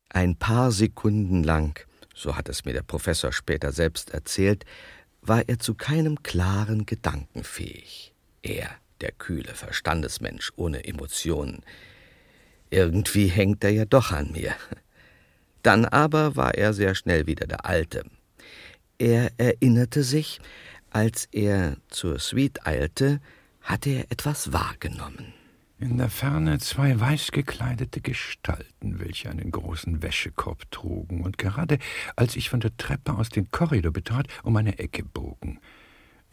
Ein paar Sekunden lang, so hat es mir der Professor später selbst erzählt, war er zu keinem klaren Gedanken fähig. Er, der kühle Verstandesmensch ohne Emotionen, irgendwie hängt er ja doch an mir. Dann aber war er sehr schnell wieder der Alte. Er erinnerte sich, als er zur Suite eilte, hatte er etwas wahrgenommen. In der Ferne zwei weiß gekleidete Gestalten, welche einen großen Wäschekorb trugen und gerade als ich von der Treppe aus den Korridor betrat, um eine Ecke bogen.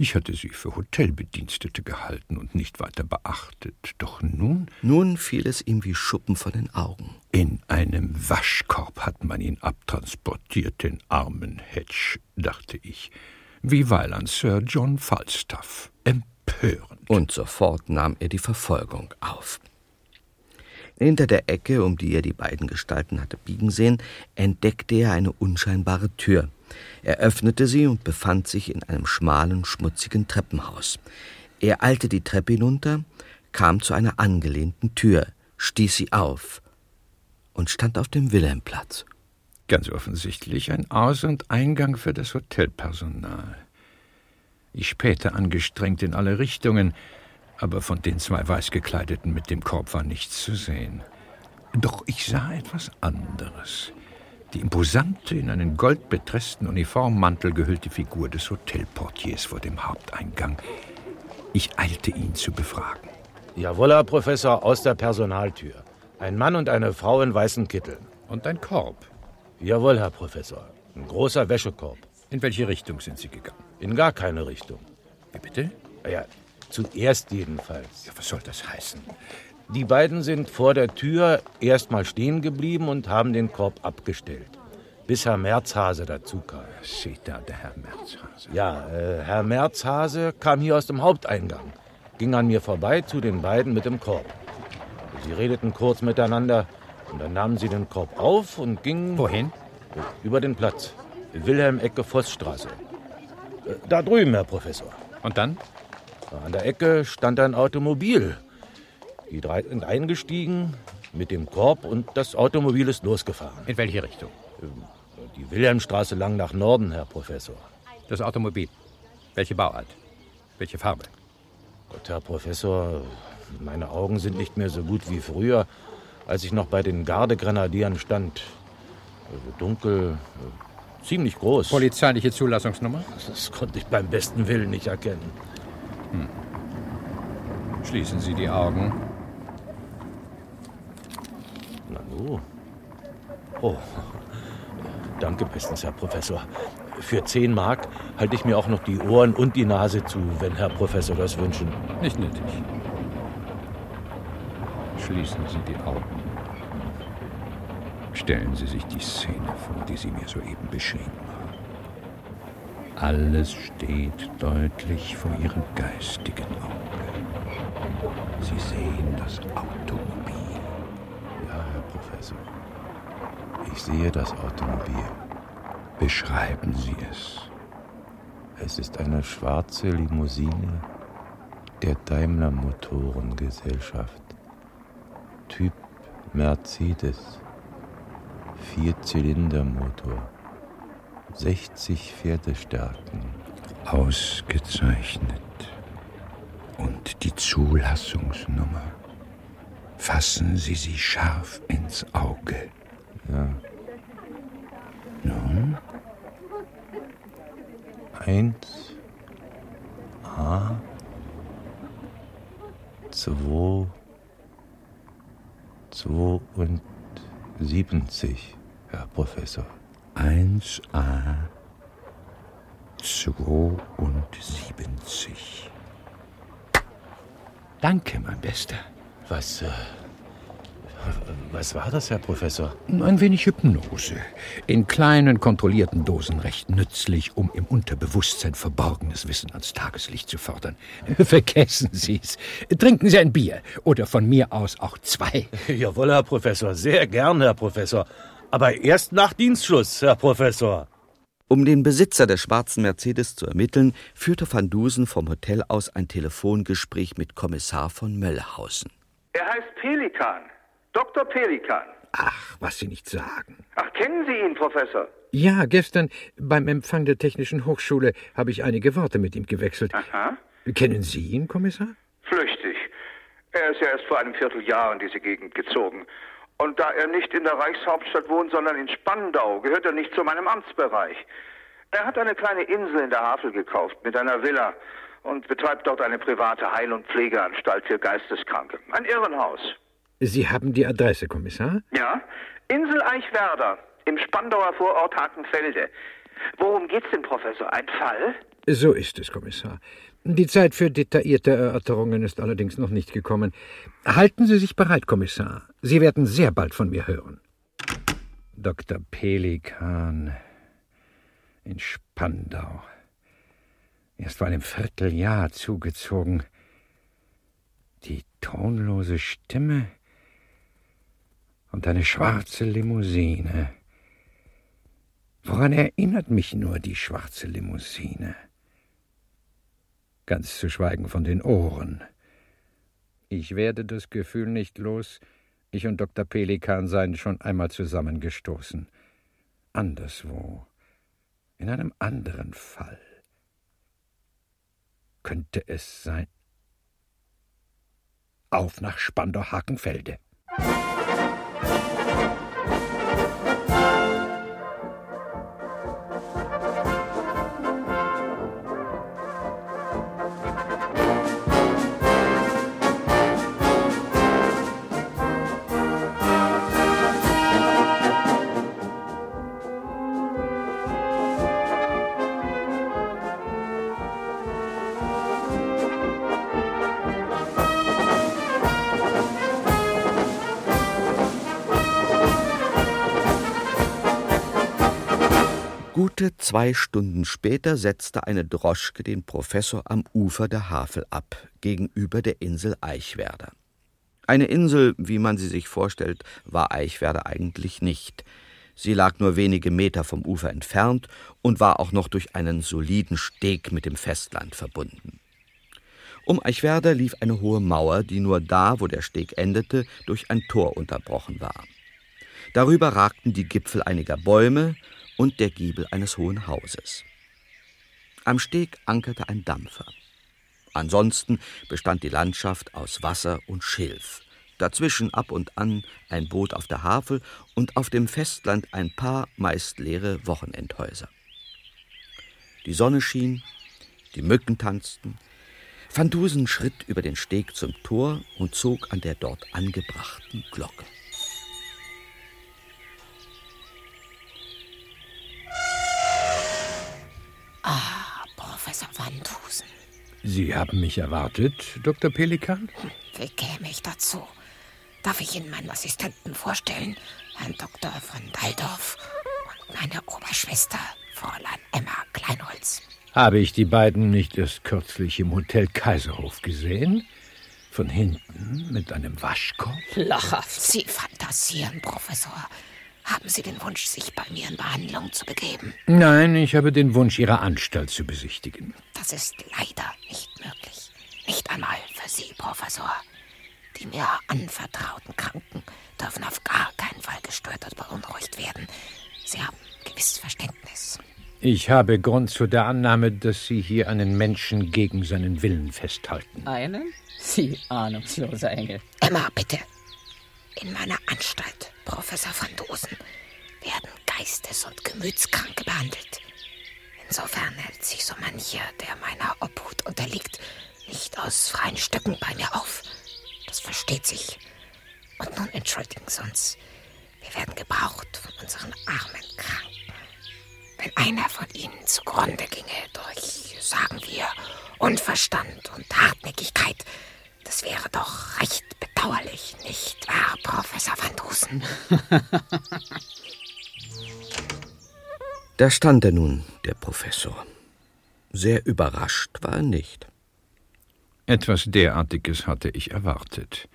Ich hatte sie für Hotelbedienstete gehalten und nicht weiter beachtet. Doch nun. Nun fiel es ihm wie Schuppen von den Augen. In einem Waschkorb hat man ihn abtransportiert, den armen Hedge, dachte ich. Wie Weiland Sir John Falstaff. Empörend. Und sofort nahm er die Verfolgung auf. Hinter der Ecke, um die er die beiden Gestalten hatte biegen sehen, entdeckte er eine unscheinbare Tür. Er öffnete sie und befand sich in einem schmalen, schmutzigen Treppenhaus. Er eilte die Treppe hinunter, kam zu einer angelehnten Tür, stieß sie auf und stand auf dem Wilhelmplatz. Ganz offensichtlich ein Aus- und Eingang für das Hotelpersonal. Ich spähte angestrengt in alle Richtungen, aber von den zwei Weißgekleideten mit dem Korb war nichts zu sehen. Doch ich sah etwas anderes die imposante, in einen goldbetressten Uniformmantel gehüllte Figur des Hotelportiers vor dem Haupteingang. Ich eilte ihn zu befragen. Jawohl, Herr Professor, aus der Personaltür. Ein Mann und eine Frau in weißen Kitteln. Und ein Korb. Jawohl, Herr Professor. Ein großer Wäschekorb. In welche Richtung sind Sie gegangen? In gar keine Richtung. Wie bitte? Ja, zuerst jedenfalls. Ja, was soll das heißen? Die beiden sind vor der Tür erstmal stehen geblieben und haben den Korb abgestellt, bis Herr Merzhase dazu kam. Sieht da der Herr Merzhase? Ja, äh, Herr Merzhase kam hier aus dem Haupteingang, ging an mir vorbei zu den beiden mit dem Korb. Sie redeten kurz miteinander und dann nahmen sie den Korb auf und gingen. Wohin? Über den Platz. Wilhelm-Ecke Vossstraße. Äh, da drüben, Herr Professor. Und dann? An der Ecke stand ein Automobil. Die drei sind eingestiegen mit dem Korb und das Automobil ist losgefahren. In welche Richtung? Die Wilhelmstraße lang nach Norden, Herr Professor. Das Automobil. Welche Bauart? Welche Farbe? Gott, Herr Professor, meine Augen sind nicht mehr so gut wie früher, als ich noch bei den Gardegrenadieren stand. Also dunkel, ziemlich groß. Polizeiliche Zulassungsnummer? Das konnte ich beim besten Willen nicht erkennen. Hm. Schließen Sie die Augen. Nu. Oh. Danke bestens, Herr Professor. Für 10 Mark halte ich mir auch noch die Ohren und die Nase zu, wenn Herr Professor das wünschen. Nicht nötig. Schließen Sie die Augen. Stellen Sie sich die Szene vor, die Sie mir soeben beschrieben haben. Alles steht deutlich vor Ihrem geistigen Auge. Sie sehen das Automobil. Professor. Ich sehe das Automobil. Beschreiben Sie es. Es ist eine schwarze Limousine der Daimler Motorengesellschaft. Typ Mercedes. Vierzylindermotor. 60 Pferdestärken. Ausgezeichnet. Und die Zulassungsnummer. Fassen Sie sie scharf ins Auge. Ja. Nun? Eins. A. Zwei. Zweiundsiebzig, Herr Professor. 1a 72. Danke, mein Bester. Was, äh, was war das, Herr Professor? Ein wenig Hypnose. In kleinen, kontrollierten Dosen recht nützlich, um im Unterbewusstsein verborgenes Wissen ans Tageslicht zu fördern. Vergessen Sie's. Trinken Sie ein Bier. Oder von mir aus auch zwei. Jawohl, Herr Professor. Sehr gern, Herr Professor. Aber erst nach Dienstschluss, Herr Professor. Um den Besitzer der schwarzen Mercedes zu ermitteln, führte Van Dusen vom Hotel aus ein Telefongespräch mit Kommissar von Möllhausen. Er heißt Pelikan. Dr. Pelikan. Ach, was Sie nicht sagen. Ach, kennen Sie ihn, Professor? Ja, gestern beim Empfang der Technischen Hochschule habe ich einige Worte mit ihm gewechselt. Aha. Kennen Sie ihn, Kommissar? Flüchtig. Er ist ja erst vor einem Vierteljahr in diese Gegend gezogen. Und da er nicht in der Reichshauptstadt wohnt, sondern in Spandau, gehört er nicht zu meinem Amtsbereich. Er hat eine kleine Insel in der Havel gekauft mit einer Villa und betreibt dort eine private Heil- und Pflegeanstalt für Geisteskranke. Ein Irrenhaus. Sie haben die Adresse, Kommissar? Ja, Insel Eichwerder im Spandauer Vorort Hakenfelde. Worum geht's denn, Professor? Ein Fall? So ist es, Kommissar. Die Zeit für detaillierte Erörterungen ist allerdings noch nicht gekommen. Halten Sie sich bereit, Kommissar. Sie werden sehr bald von mir hören. Dr. Pelikan in Spandau. Erst vor einem Vierteljahr zugezogen. Die tonlose Stimme und eine schwarze Limousine. Woran erinnert mich nur die schwarze Limousine? Ganz zu schweigen von den Ohren. Ich werde das Gefühl nicht los, ich und Dr. Pelikan seien schon einmal zusammengestoßen. Anderswo, in einem anderen Fall. Könnte es sein. Auf nach Spandau-Hakenfelde. Zwei Stunden später setzte eine Droschke den Professor am Ufer der Havel ab, gegenüber der Insel Eichwerder. Eine Insel, wie man sie sich vorstellt, war Eichwerder eigentlich nicht. Sie lag nur wenige Meter vom Ufer entfernt und war auch noch durch einen soliden Steg mit dem Festland verbunden. Um Eichwerder lief eine hohe Mauer, die nur da, wo der Steg endete, durch ein Tor unterbrochen war. Darüber ragten die Gipfel einiger Bäume und der Giebel eines hohen Hauses. Am Steg ankerte ein Dampfer. Ansonsten bestand die Landschaft aus Wasser und Schilf. Dazwischen ab und an ein Boot auf der Havel und auf dem Festland ein paar meist leere Wochenendhäuser. Die Sonne schien, die Mücken tanzten. Van Dusen schritt über den Steg zum Tor und zog an der dort angebrachten Glocke. Professor Van Dusen. Sie haben mich erwartet, Dr. Pelikan? Wie käme ich dazu? Darf ich Ihnen meinen Assistenten vorstellen, Herrn Dr. von Daldorf und meine Oberschwester, Fräulein Emma Kleinholz? Habe ich die beiden nicht erst kürzlich im Hotel Kaiserhof gesehen? Von hinten mit einem Waschkorb? Lachhaft. Sie fantasieren, Professor. Haben Sie den Wunsch, sich bei mir in Behandlung zu begeben? Nein, ich habe den Wunsch, Ihre Anstalt zu besichtigen. Das ist leider nicht möglich. Nicht einmal für Sie, Professor. Die mir anvertrauten Kranken dürfen auf gar keinen Fall gestört oder beunruhigt werden. Sie haben gewiss Verständnis. Ich habe Grund zu der Annahme, dass Sie hier einen Menschen gegen seinen Willen festhalten. Einen? Sie ahnungsloser Engel. Emma, bitte. In meiner Anstalt, Professor van Dosen, werden Geistes- und Gemütskranke behandelt. Insofern hält sich so mancher, der meiner Obhut unterliegt, nicht aus freien Stücken bei mir auf. Das versteht sich. Und nun entschuldigen Sie uns. Wir werden gebraucht von unseren armen Kranken. Wenn einer von ihnen zugrunde ginge durch, sagen wir, Unverstand und Hartnäckigkeit, das wäre doch recht bedauerlich, nicht wahr, Professor Van Dusen? Da stand er nun, der Professor. Sehr überrascht war er nicht. Etwas derartiges hatte ich erwartet.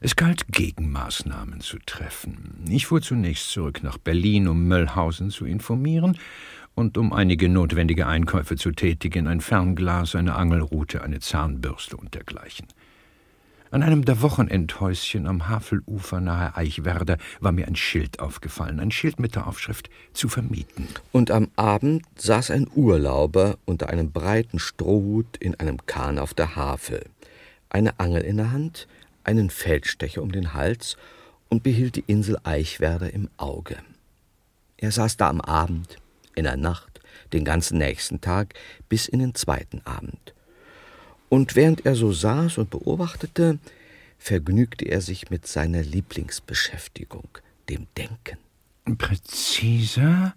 Es galt, Gegenmaßnahmen zu treffen. Ich fuhr zunächst zurück nach Berlin, um Möllhausen zu informieren und um einige notwendige Einkäufe zu tätigen, ein Fernglas, eine Angelrute, eine Zahnbürste und dergleichen. An einem der Wochenendhäuschen am Havelufer nahe Eichwerder war mir ein Schild aufgefallen, ein Schild mit der Aufschrift zu vermieten. Und am Abend saß ein Urlauber unter einem breiten Strohhut in einem Kahn auf der Havel, eine Angel in der Hand, einen Feldstecher um den Hals und behielt die Insel Eichwerder im Auge. Er saß da am Abend, in der Nacht, den ganzen nächsten Tag bis in den zweiten Abend. Und während er so saß und beobachtete, vergnügte er sich mit seiner Lieblingsbeschäftigung, dem Denken. Präziser,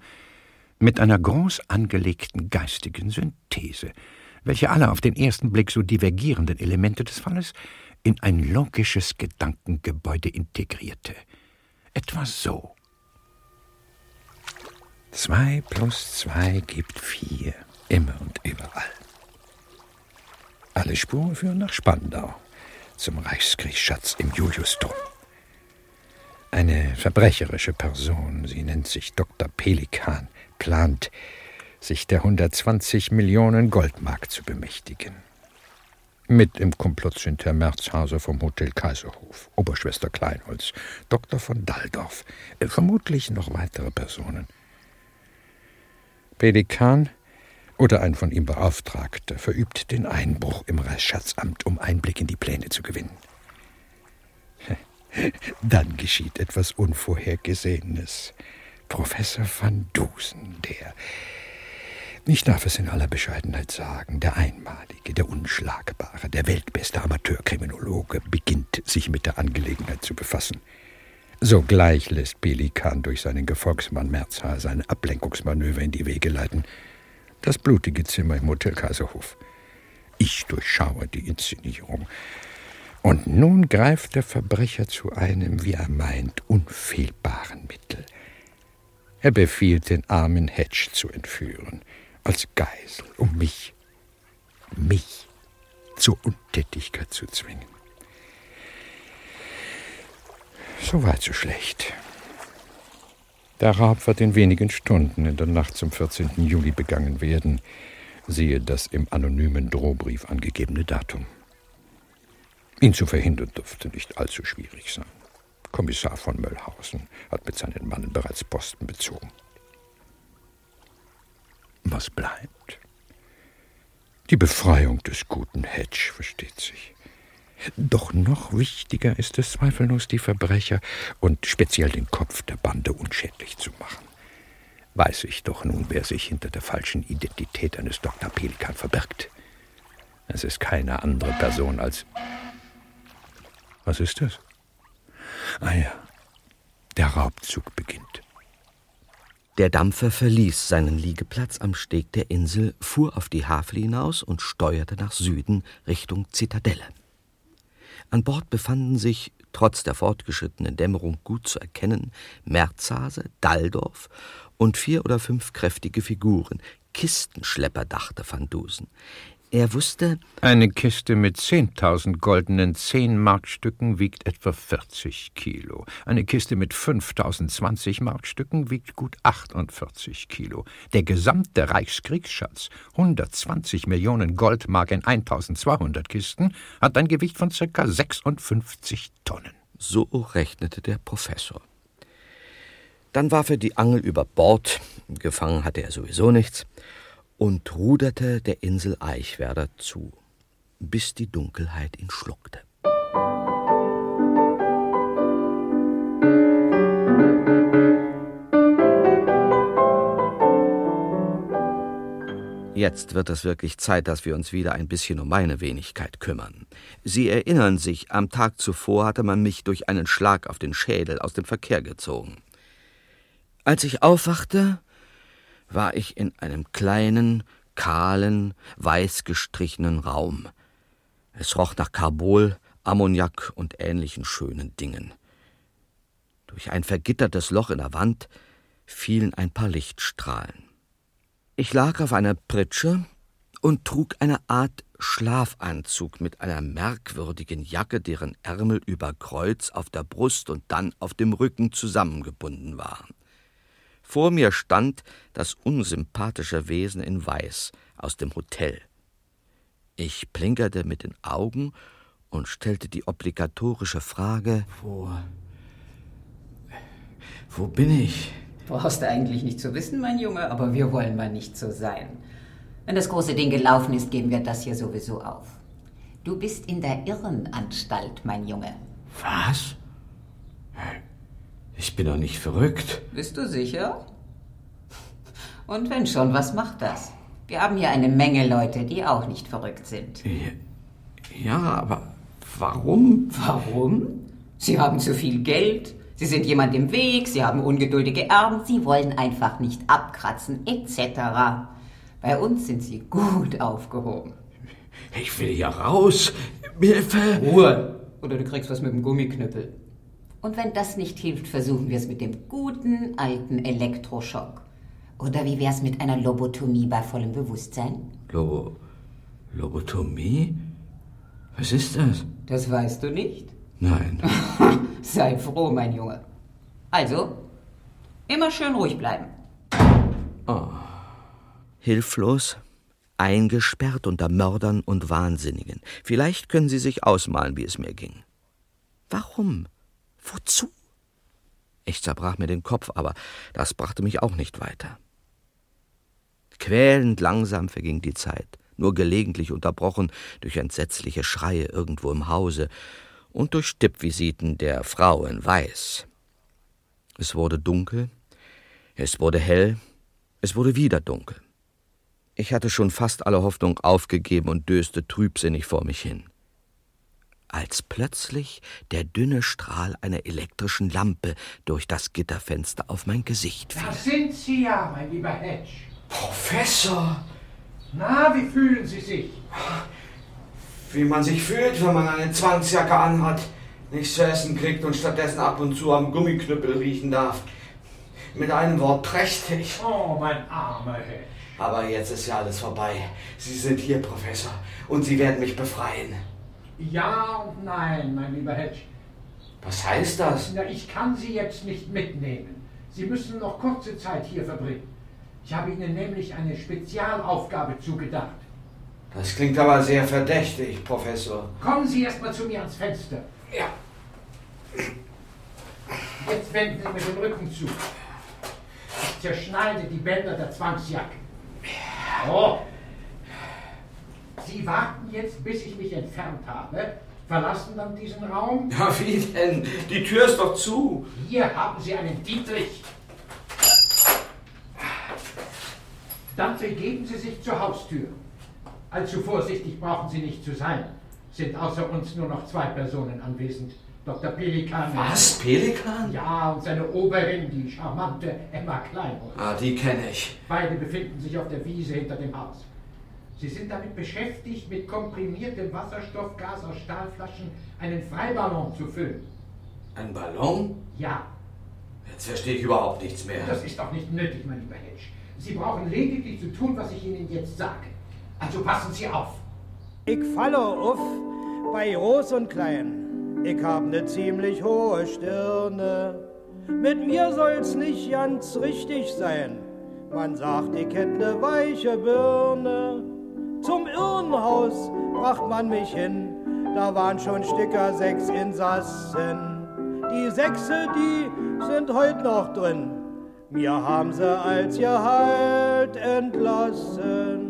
mit einer groß angelegten geistigen Synthese, welche alle auf den ersten Blick so divergierenden Elemente des Falles in ein logisches Gedankengebäude integrierte. Etwa so. Zwei plus zwei gibt vier, immer und überall. Alle Spuren führen nach Spandau, zum Reichskriegsschatz im Juliusdom. Eine verbrecherische Person, sie nennt sich Dr. Pelikan, plant, sich der 120 Millionen Goldmark zu bemächtigen. Mit im Komplott sind Herr Merzhauser vom Hotel Kaiserhof, Oberschwester Kleinholz, Dr. von Dalldorf, äh, vermutlich noch weitere Personen. Pelikan oder ein von ihm Beauftragter verübt den Einbruch im Reichsschatzamt, um Einblick in die Pläne zu gewinnen. Dann geschieht etwas Unvorhergesehenes. Professor van Dusen, der, ich darf es in aller Bescheidenheit sagen, der einmalige, der unschlagbare, der weltbeste Amateurkriminologe beginnt, sich mit der Angelegenheit zu befassen. Sogleich lässt Pelikan durch seinen Gefolgsmann Merzhaar seine Ablenkungsmanöver in die Wege leiten – das blutige Zimmer im Hotel Kaiserhof. Ich durchschaue die Inszenierung. Und nun greift der Verbrecher zu einem, wie er meint, unfehlbaren Mittel. Er befiehlt, den armen Hedge zu entführen, als Geisel, um mich, mich zur Untätigkeit zu zwingen. So weit, so schlecht. Der Raub wird in wenigen Stunden in der Nacht zum 14. Juli begangen werden. Siehe das im anonymen Drohbrief angegebene Datum. Ihn zu verhindern dürfte nicht allzu schwierig sein. Kommissar von Möllhausen hat mit seinen Mannen bereits Posten bezogen. Was bleibt? Die Befreiung des guten Hedge, versteht sich. Doch noch wichtiger ist es zweifellos, die Verbrecher und speziell den Kopf der Bande unschädlich zu machen. Weiß ich doch nun, wer sich hinter der falschen Identität eines Dr. Pelikan verbirgt. Es ist keine andere Person als. Was ist das? Ah ja, der Raubzug beginnt. Der Dampfer verließ seinen Liegeplatz am Steg der Insel, fuhr auf die Havel hinaus und steuerte nach Süden Richtung Zitadelle. An Bord befanden sich, trotz der fortgeschrittenen Dämmerung gut zu erkennen, Merzhase, Dalldorf und vier oder fünf kräftige Figuren, Kistenschlepper, dachte Van Dusen. Er wusste, eine Kiste mit 10.000 goldenen 10-Markstücken wiegt etwa 40 Kilo. Eine Kiste mit 5.000 20-Markstücken wiegt gut 48 Kilo. Der gesamte Reichskriegsschatz, 120 Millionen Goldmark in 1.200 Kisten, hat ein Gewicht von ca. 56 Tonnen. So rechnete der Professor. Dann warf er die Angel über Bord, gefangen hatte er sowieso nichts, und ruderte der Insel Eichwerder zu, bis die Dunkelheit ihn schluckte. Jetzt wird es wirklich Zeit, dass wir uns wieder ein bisschen um meine Wenigkeit kümmern. Sie erinnern sich, am Tag zuvor hatte man mich durch einen Schlag auf den Schädel aus dem Verkehr gezogen. Als ich aufwachte, war ich in einem kleinen, kahlen, weiß gestrichenen Raum. Es roch nach Carbol, Ammoniak und ähnlichen schönen Dingen. Durch ein vergittertes Loch in der Wand fielen ein paar Lichtstrahlen. Ich lag auf einer Pritsche und trug eine Art Schlafanzug mit einer merkwürdigen Jacke, deren Ärmel über Kreuz auf der Brust und dann auf dem Rücken zusammengebunden waren. Vor mir stand das unsympathische Wesen in Weiß aus dem Hotel. Ich plinkerte mit den Augen und stellte die obligatorische Frage: Wo. Wo bin ich? Brauchst du eigentlich nicht zu wissen, mein Junge, aber wir wollen mal nicht so sein. Wenn das große Ding gelaufen ist, geben wir das hier sowieso auf. Du bist in der Irrenanstalt, mein Junge. Was? Ich bin doch nicht verrückt. Bist du sicher? Und wenn schon, was macht das? Wir haben hier eine Menge Leute, die auch nicht verrückt sind. Ja, aber warum? Warum? Sie haben zu viel Geld, Sie sind jemand im Weg, Sie haben ungeduldige Erben, Sie wollen einfach nicht abkratzen, etc. Bei uns sind Sie gut aufgehoben. Ich will ja raus. Hilfe! Ruhe! Oder du kriegst was mit dem Gummiknüppel. Und wenn das nicht hilft, versuchen wir es mit dem guten alten Elektroschock. Oder wie wär's mit einer Lobotomie bei vollem Bewusstsein? Lobo. Lobotomie? Was ist das? Das weißt du nicht? Nein. Sei froh, mein Junge. Also, immer schön ruhig bleiben. Oh. Hilflos, eingesperrt unter Mördern und Wahnsinnigen. Vielleicht können Sie sich ausmalen, wie es mir ging. Warum? Wozu? Ich zerbrach mir den Kopf, aber das brachte mich auch nicht weiter. Quälend langsam verging die Zeit, nur gelegentlich unterbrochen durch entsetzliche Schreie irgendwo im Hause und durch Stippvisiten der Frau in Weiß. Es wurde dunkel, es wurde hell, es wurde wieder dunkel. Ich hatte schon fast alle Hoffnung aufgegeben und döste trübsinnig vor mich hin als plötzlich der dünne Strahl einer elektrischen Lampe durch das Gitterfenster auf mein Gesicht fiel. Da sind Sie ja, mein lieber Hedge. Professor! Na, wie fühlen Sie sich? Wie man sich fühlt, wenn man eine Zwangsjacke anhat, nichts zu essen kriegt und stattdessen ab und zu am Gummiknüppel riechen darf. Mit einem Wort prächtig. Oh, mein armer Hedge. Aber jetzt ist ja alles vorbei. Sie sind hier, Professor, und Sie werden mich befreien. Ja und nein, mein lieber Hedge. Was heißt das? Na, ich kann Sie jetzt nicht mitnehmen. Sie müssen noch kurze Zeit hier verbringen. Ich habe Ihnen nämlich eine Spezialaufgabe zugedacht. Das klingt aber sehr verdächtig, Professor. Kommen Sie erst mal zu mir ans Fenster. Ja. Jetzt wenden Sie mir den Rücken zu. Ich zerschneide die Bänder der Zwangsjacke. Oh. Sie warten jetzt, bis ich mich entfernt habe, verlassen dann diesen Raum. Ja, wie denn? Die Tür ist doch zu. Hier haben Sie einen Dietrich. Dann begeben Sie sich zur Haustür. Allzu vorsichtig brauchen Sie nicht zu sein. Sind außer uns nur noch zwei Personen anwesend. Dr. Pelikan. Was? Pelikan? Ja, und seine Oberin, die charmante Emma Kleinholz. Ah, die kenne ich. Beide befinden sich auf der Wiese hinter dem Haus. Sie sind damit beschäftigt, mit komprimiertem Wasserstoffgas aus Stahlflaschen einen Freiballon zu füllen. Ein Ballon? Ja. Jetzt verstehe ich überhaupt nichts mehr. Das ist auch nicht nötig, mein lieber Hedge. Sie brauchen lediglich zu tun, was ich Ihnen jetzt sage. Also passen Sie auf. Ich falle auf bei Groß und Klein. Ich hab ne ziemlich hohe Stirne. Mit mir soll's nicht ganz richtig sein. Man sagt, ich hätt ne weiche Birne. Zum Irrenhaus bracht man mich hin. Da waren schon Sticker sechs Insassen. Die Sechse, die sind heut noch drin. Mir haben sie als Gehalt entlassen.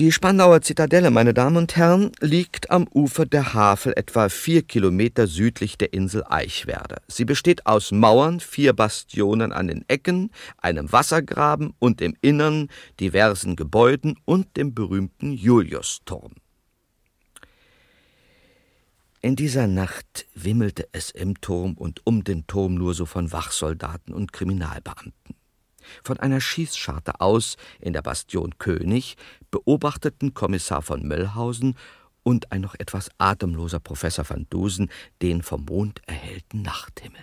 Die Spandauer Zitadelle, meine Damen und Herren, liegt am Ufer der Havel etwa vier Kilometer südlich der Insel Eichwerder. Sie besteht aus Mauern, vier Bastionen an den Ecken, einem Wassergraben und im Innern diversen Gebäuden und dem berühmten Juliusturm. In dieser Nacht wimmelte es im Turm und um den Turm nur so von Wachsoldaten und Kriminalbeamten. Von einer Schießscharte aus in der Bastion König beobachteten Kommissar von Möllhausen und ein noch etwas atemloser Professor van Dusen den vom Mond erhellten Nachthimmel.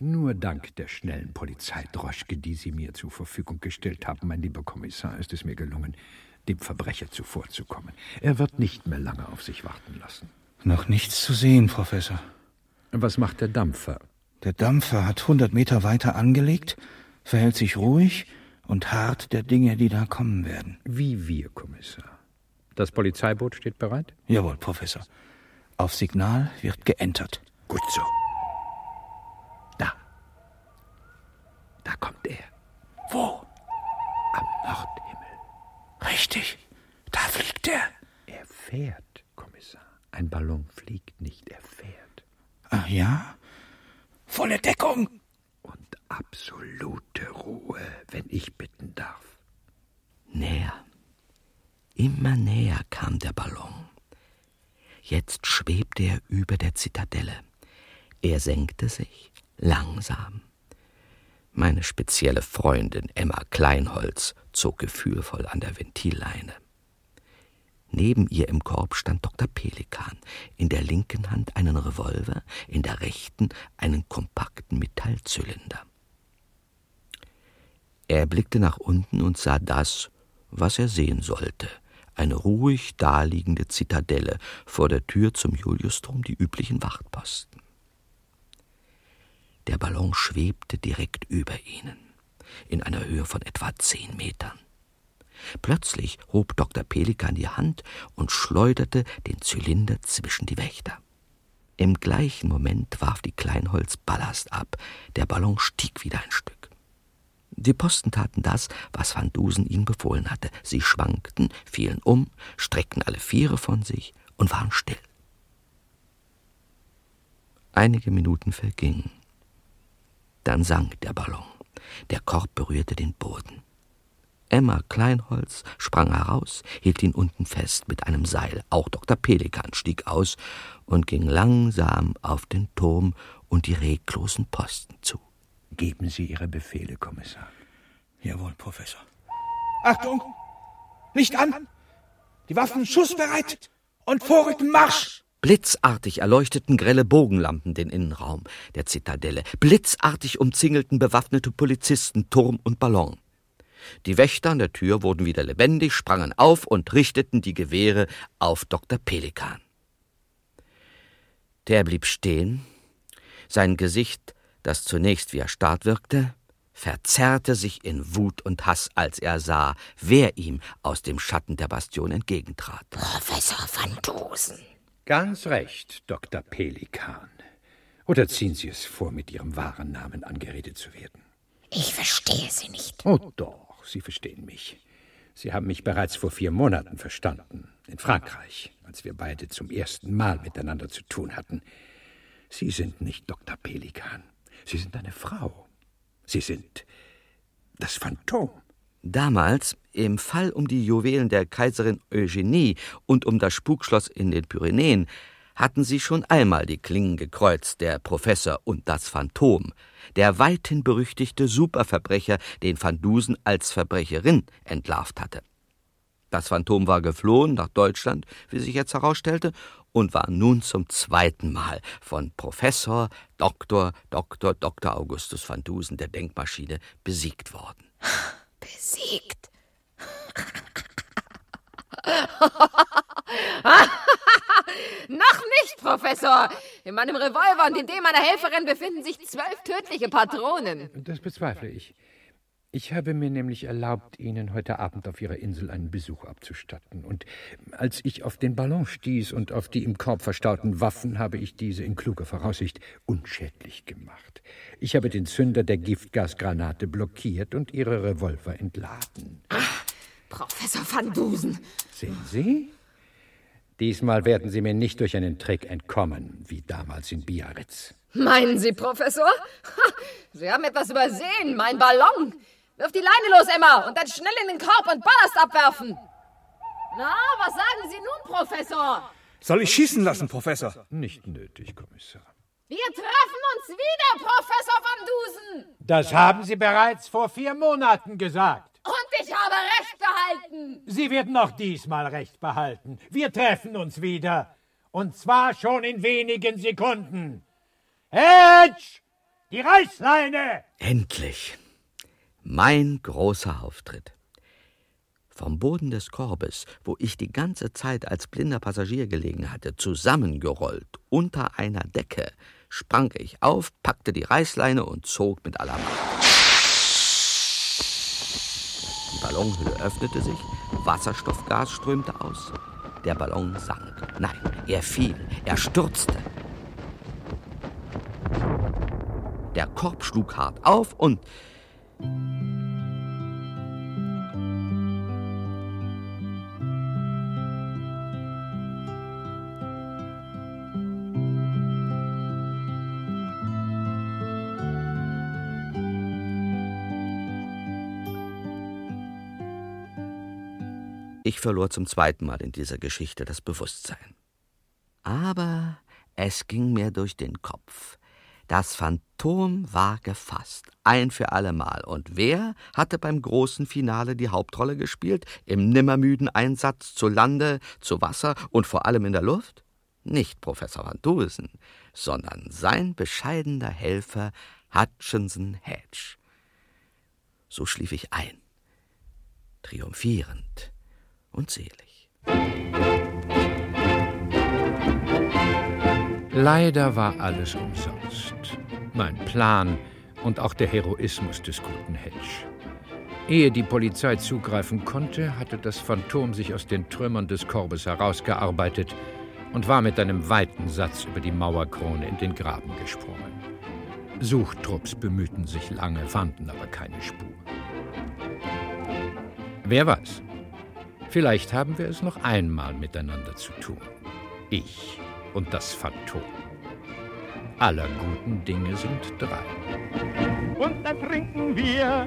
Nur dank der schnellen Polizeidroschke, die Sie mir zur Verfügung gestellt haben, mein lieber Kommissar, ist es mir gelungen, dem Verbrecher zuvorzukommen. Er wird nicht mehr lange auf sich warten lassen. Noch nichts zu sehen, Professor. Was macht der Dampfer? Der Dampfer hat hundert Meter weiter angelegt, verhält sich ruhig und hart der Dinge, die da kommen werden. Wie wir, Kommissar. Das Polizeiboot steht bereit? Jawohl, Professor. Auf Signal wird geentert. Gut so. Da. Da kommt er. Wo? Am Nordhimmel. Richtig. Da fliegt er. Er fährt, Kommissar. Ein Ballon fliegt nicht, er fährt. Ach ja? Volle Deckung. Absolute Ruhe, wenn ich bitten darf. Näher. Immer näher kam der Ballon. Jetzt schwebte er über der Zitadelle. Er senkte sich langsam. Meine spezielle Freundin Emma Kleinholz zog gefühlvoll an der Ventilleine. Neben ihr im Korb stand Dr. Pelikan, in der linken Hand einen Revolver, in der rechten einen kompakten Metallzylinder. Er blickte nach unten und sah das, was er sehen sollte, eine ruhig daliegende Zitadelle, vor der Tür zum Juliusturm die üblichen Wachtposten. Der Ballon schwebte direkt über ihnen, in einer Höhe von etwa zehn Metern. Plötzlich hob Dr. Pelikan die Hand und schleuderte den Zylinder zwischen die Wächter. Im gleichen Moment warf die Kleinholz Ballast ab. Der Ballon stieg wieder ein Stück. Die Posten taten das, was Van Dusen ihnen befohlen hatte. Sie schwankten, fielen um, streckten alle Viere von sich und waren still. Einige Minuten vergingen. Dann sank der Ballon. Der Korb berührte den Boden. Emma Kleinholz sprang heraus, hielt ihn unten fest mit einem Seil. Auch Dr. Pelikan stieg aus und ging langsam auf den Turm und die reglosen Posten zu. Geben Sie Ihre Befehle, Kommissar. Jawohl, Professor. Achtung! Licht an! Die Waffen schussbereit! Und vorrücken Marsch! Blitzartig erleuchteten grelle Bogenlampen den Innenraum der Zitadelle. Blitzartig umzingelten bewaffnete Polizisten Turm und Ballon. Die Wächter an der Tür wurden wieder lebendig, sprangen auf und richteten die Gewehre auf Dr. Pelikan. Der blieb stehen, sein Gesicht, das zunächst wie erstarrt wirkte, verzerrte sich in Wut und Hass, als er sah, wer ihm aus dem Schatten der Bastion entgegentrat. Professor van Dusen. Ganz recht, Dr. Pelikan. Oder ziehen Sie es vor, mit Ihrem wahren Namen angeredet zu werden? Ich verstehe Sie nicht. Oh doch, Sie verstehen mich. Sie haben mich bereits vor vier Monaten verstanden, in Frankreich, als wir beide zum ersten Mal miteinander zu tun hatten. Sie sind nicht Dr. Pelikan. Sie sind eine Frau. Sie sind das Phantom. Damals, im Fall um die Juwelen der Kaiserin Eugenie und um das Spukschloss in den Pyrenäen, hatten sie schon einmal die Klingen gekreuzt, der Professor und das Phantom, der weithin berüchtigte Superverbrecher, den Van Dusen als Verbrecherin entlarvt hatte. Das Phantom war geflohen nach Deutschland, wie sich jetzt herausstellte, und war nun zum zweiten Mal von Professor Dr. Dr. Dr. Augustus van Dusen der Denkmaschine besiegt worden. Besiegt? Noch nicht, Professor. In meinem Revolver und in dem meiner Helferin befinden sich zwölf tödliche Patronen. Das bezweifle ich. Ich habe mir nämlich erlaubt, Ihnen heute Abend auf Ihrer Insel einen Besuch abzustatten. Und als ich auf den Ballon stieß und auf die im Korb verstauten Waffen, habe ich diese in kluger Voraussicht unschädlich gemacht. Ich habe den Zünder der Giftgasgranate blockiert und Ihre Revolver entladen. Ach, Professor van Dusen. Sehen Sie? Diesmal werden Sie mir nicht durch einen Trick entkommen, wie damals in Biarritz. Meinen Sie, Professor? Sie haben etwas übersehen, mein Ballon. Wirf die Leine los, Emma, und dann schnell in den Korb und Ballast abwerfen. Na, was sagen Sie nun, Professor? Soll ich schießen lassen, Professor? Nicht nötig, Kommissar. Wir treffen uns wieder, Professor Van Dusen. Das haben Sie bereits vor vier Monaten gesagt. Und ich habe Recht behalten. Sie werden auch diesmal Recht behalten. Wir treffen uns wieder. Und zwar schon in wenigen Sekunden. Hedge! Die Reißleine! Endlich. Mein großer Auftritt. Vom Boden des Korbes, wo ich die ganze Zeit als blinder Passagier gelegen hatte, zusammengerollt unter einer Decke, sprang ich auf, packte die Reißleine und zog mit aller Macht. Die Ballonhülle öffnete sich, Wasserstoffgas strömte aus. Der Ballon sank. Nein, er fiel, er stürzte. Der Korb schlug hart auf und Ich verlor zum zweiten Mal in dieser Geschichte das Bewusstsein. Aber es ging mir durch den Kopf. Das Phantom war gefasst, ein für allemal. Und wer hatte beim großen Finale die Hauptrolle gespielt? Im nimmermüden Einsatz zu Lande, zu Wasser und vor allem in der Luft? Nicht Professor Van Dusen, sondern sein bescheidener Helfer Hutchinson Hedge. So schlief ich ein, triumphierend und selig. Leider war alles umsonst. Mein Plan und auch der Heroismus des guten Hedge. Ehe die Polizei zugreifen konnte, hatte das Phantom sich aus den Trümmern des Korbes herausgearbeitet und war mit einem weiten Satz über die Mauerkrone in den Graben gesprungen. Suchtrupps bemühten sich lange, fanden aber keine Spur. Wer weiß, vielleicht haben wir es noch einmal miteinander zu tun. Ich und das Phantom. Aller guten Dinge sind drei. Und dann trinken wir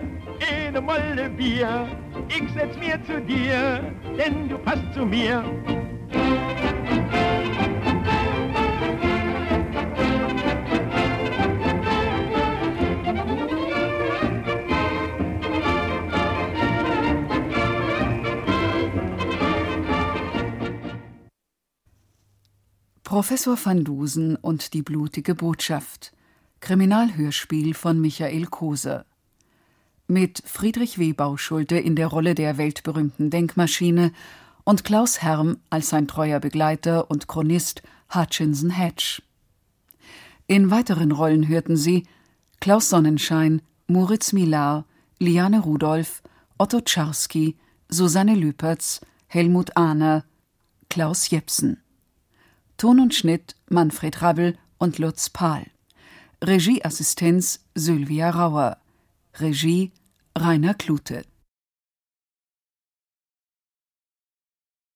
eine Molle Bier. Ich setz mir zu dir, denn du passt zu mir. Professor van Dusen und die blutige Botschaft. Kriminalhörspiel von Michael Koser. Mit Friedrich W. Bauschulte in der Rolle der weltberühmten Denkmaschine und Klaus Herm als sein treuer Begleiter und Chronist Hutchinson Hedge. In weiteren Rollen hörten sie Klaus Sonnenschein, Moritz Milar, Liane Rudolph, Otto Czarski, Susanne Lüpertz, Helmut Ahner, Klaus Jepsen. Ton und Schnitt Manfred Rabbel und Lutz Pahl. Regieassistenz Sylvia Rauer. Regie Rainer Klute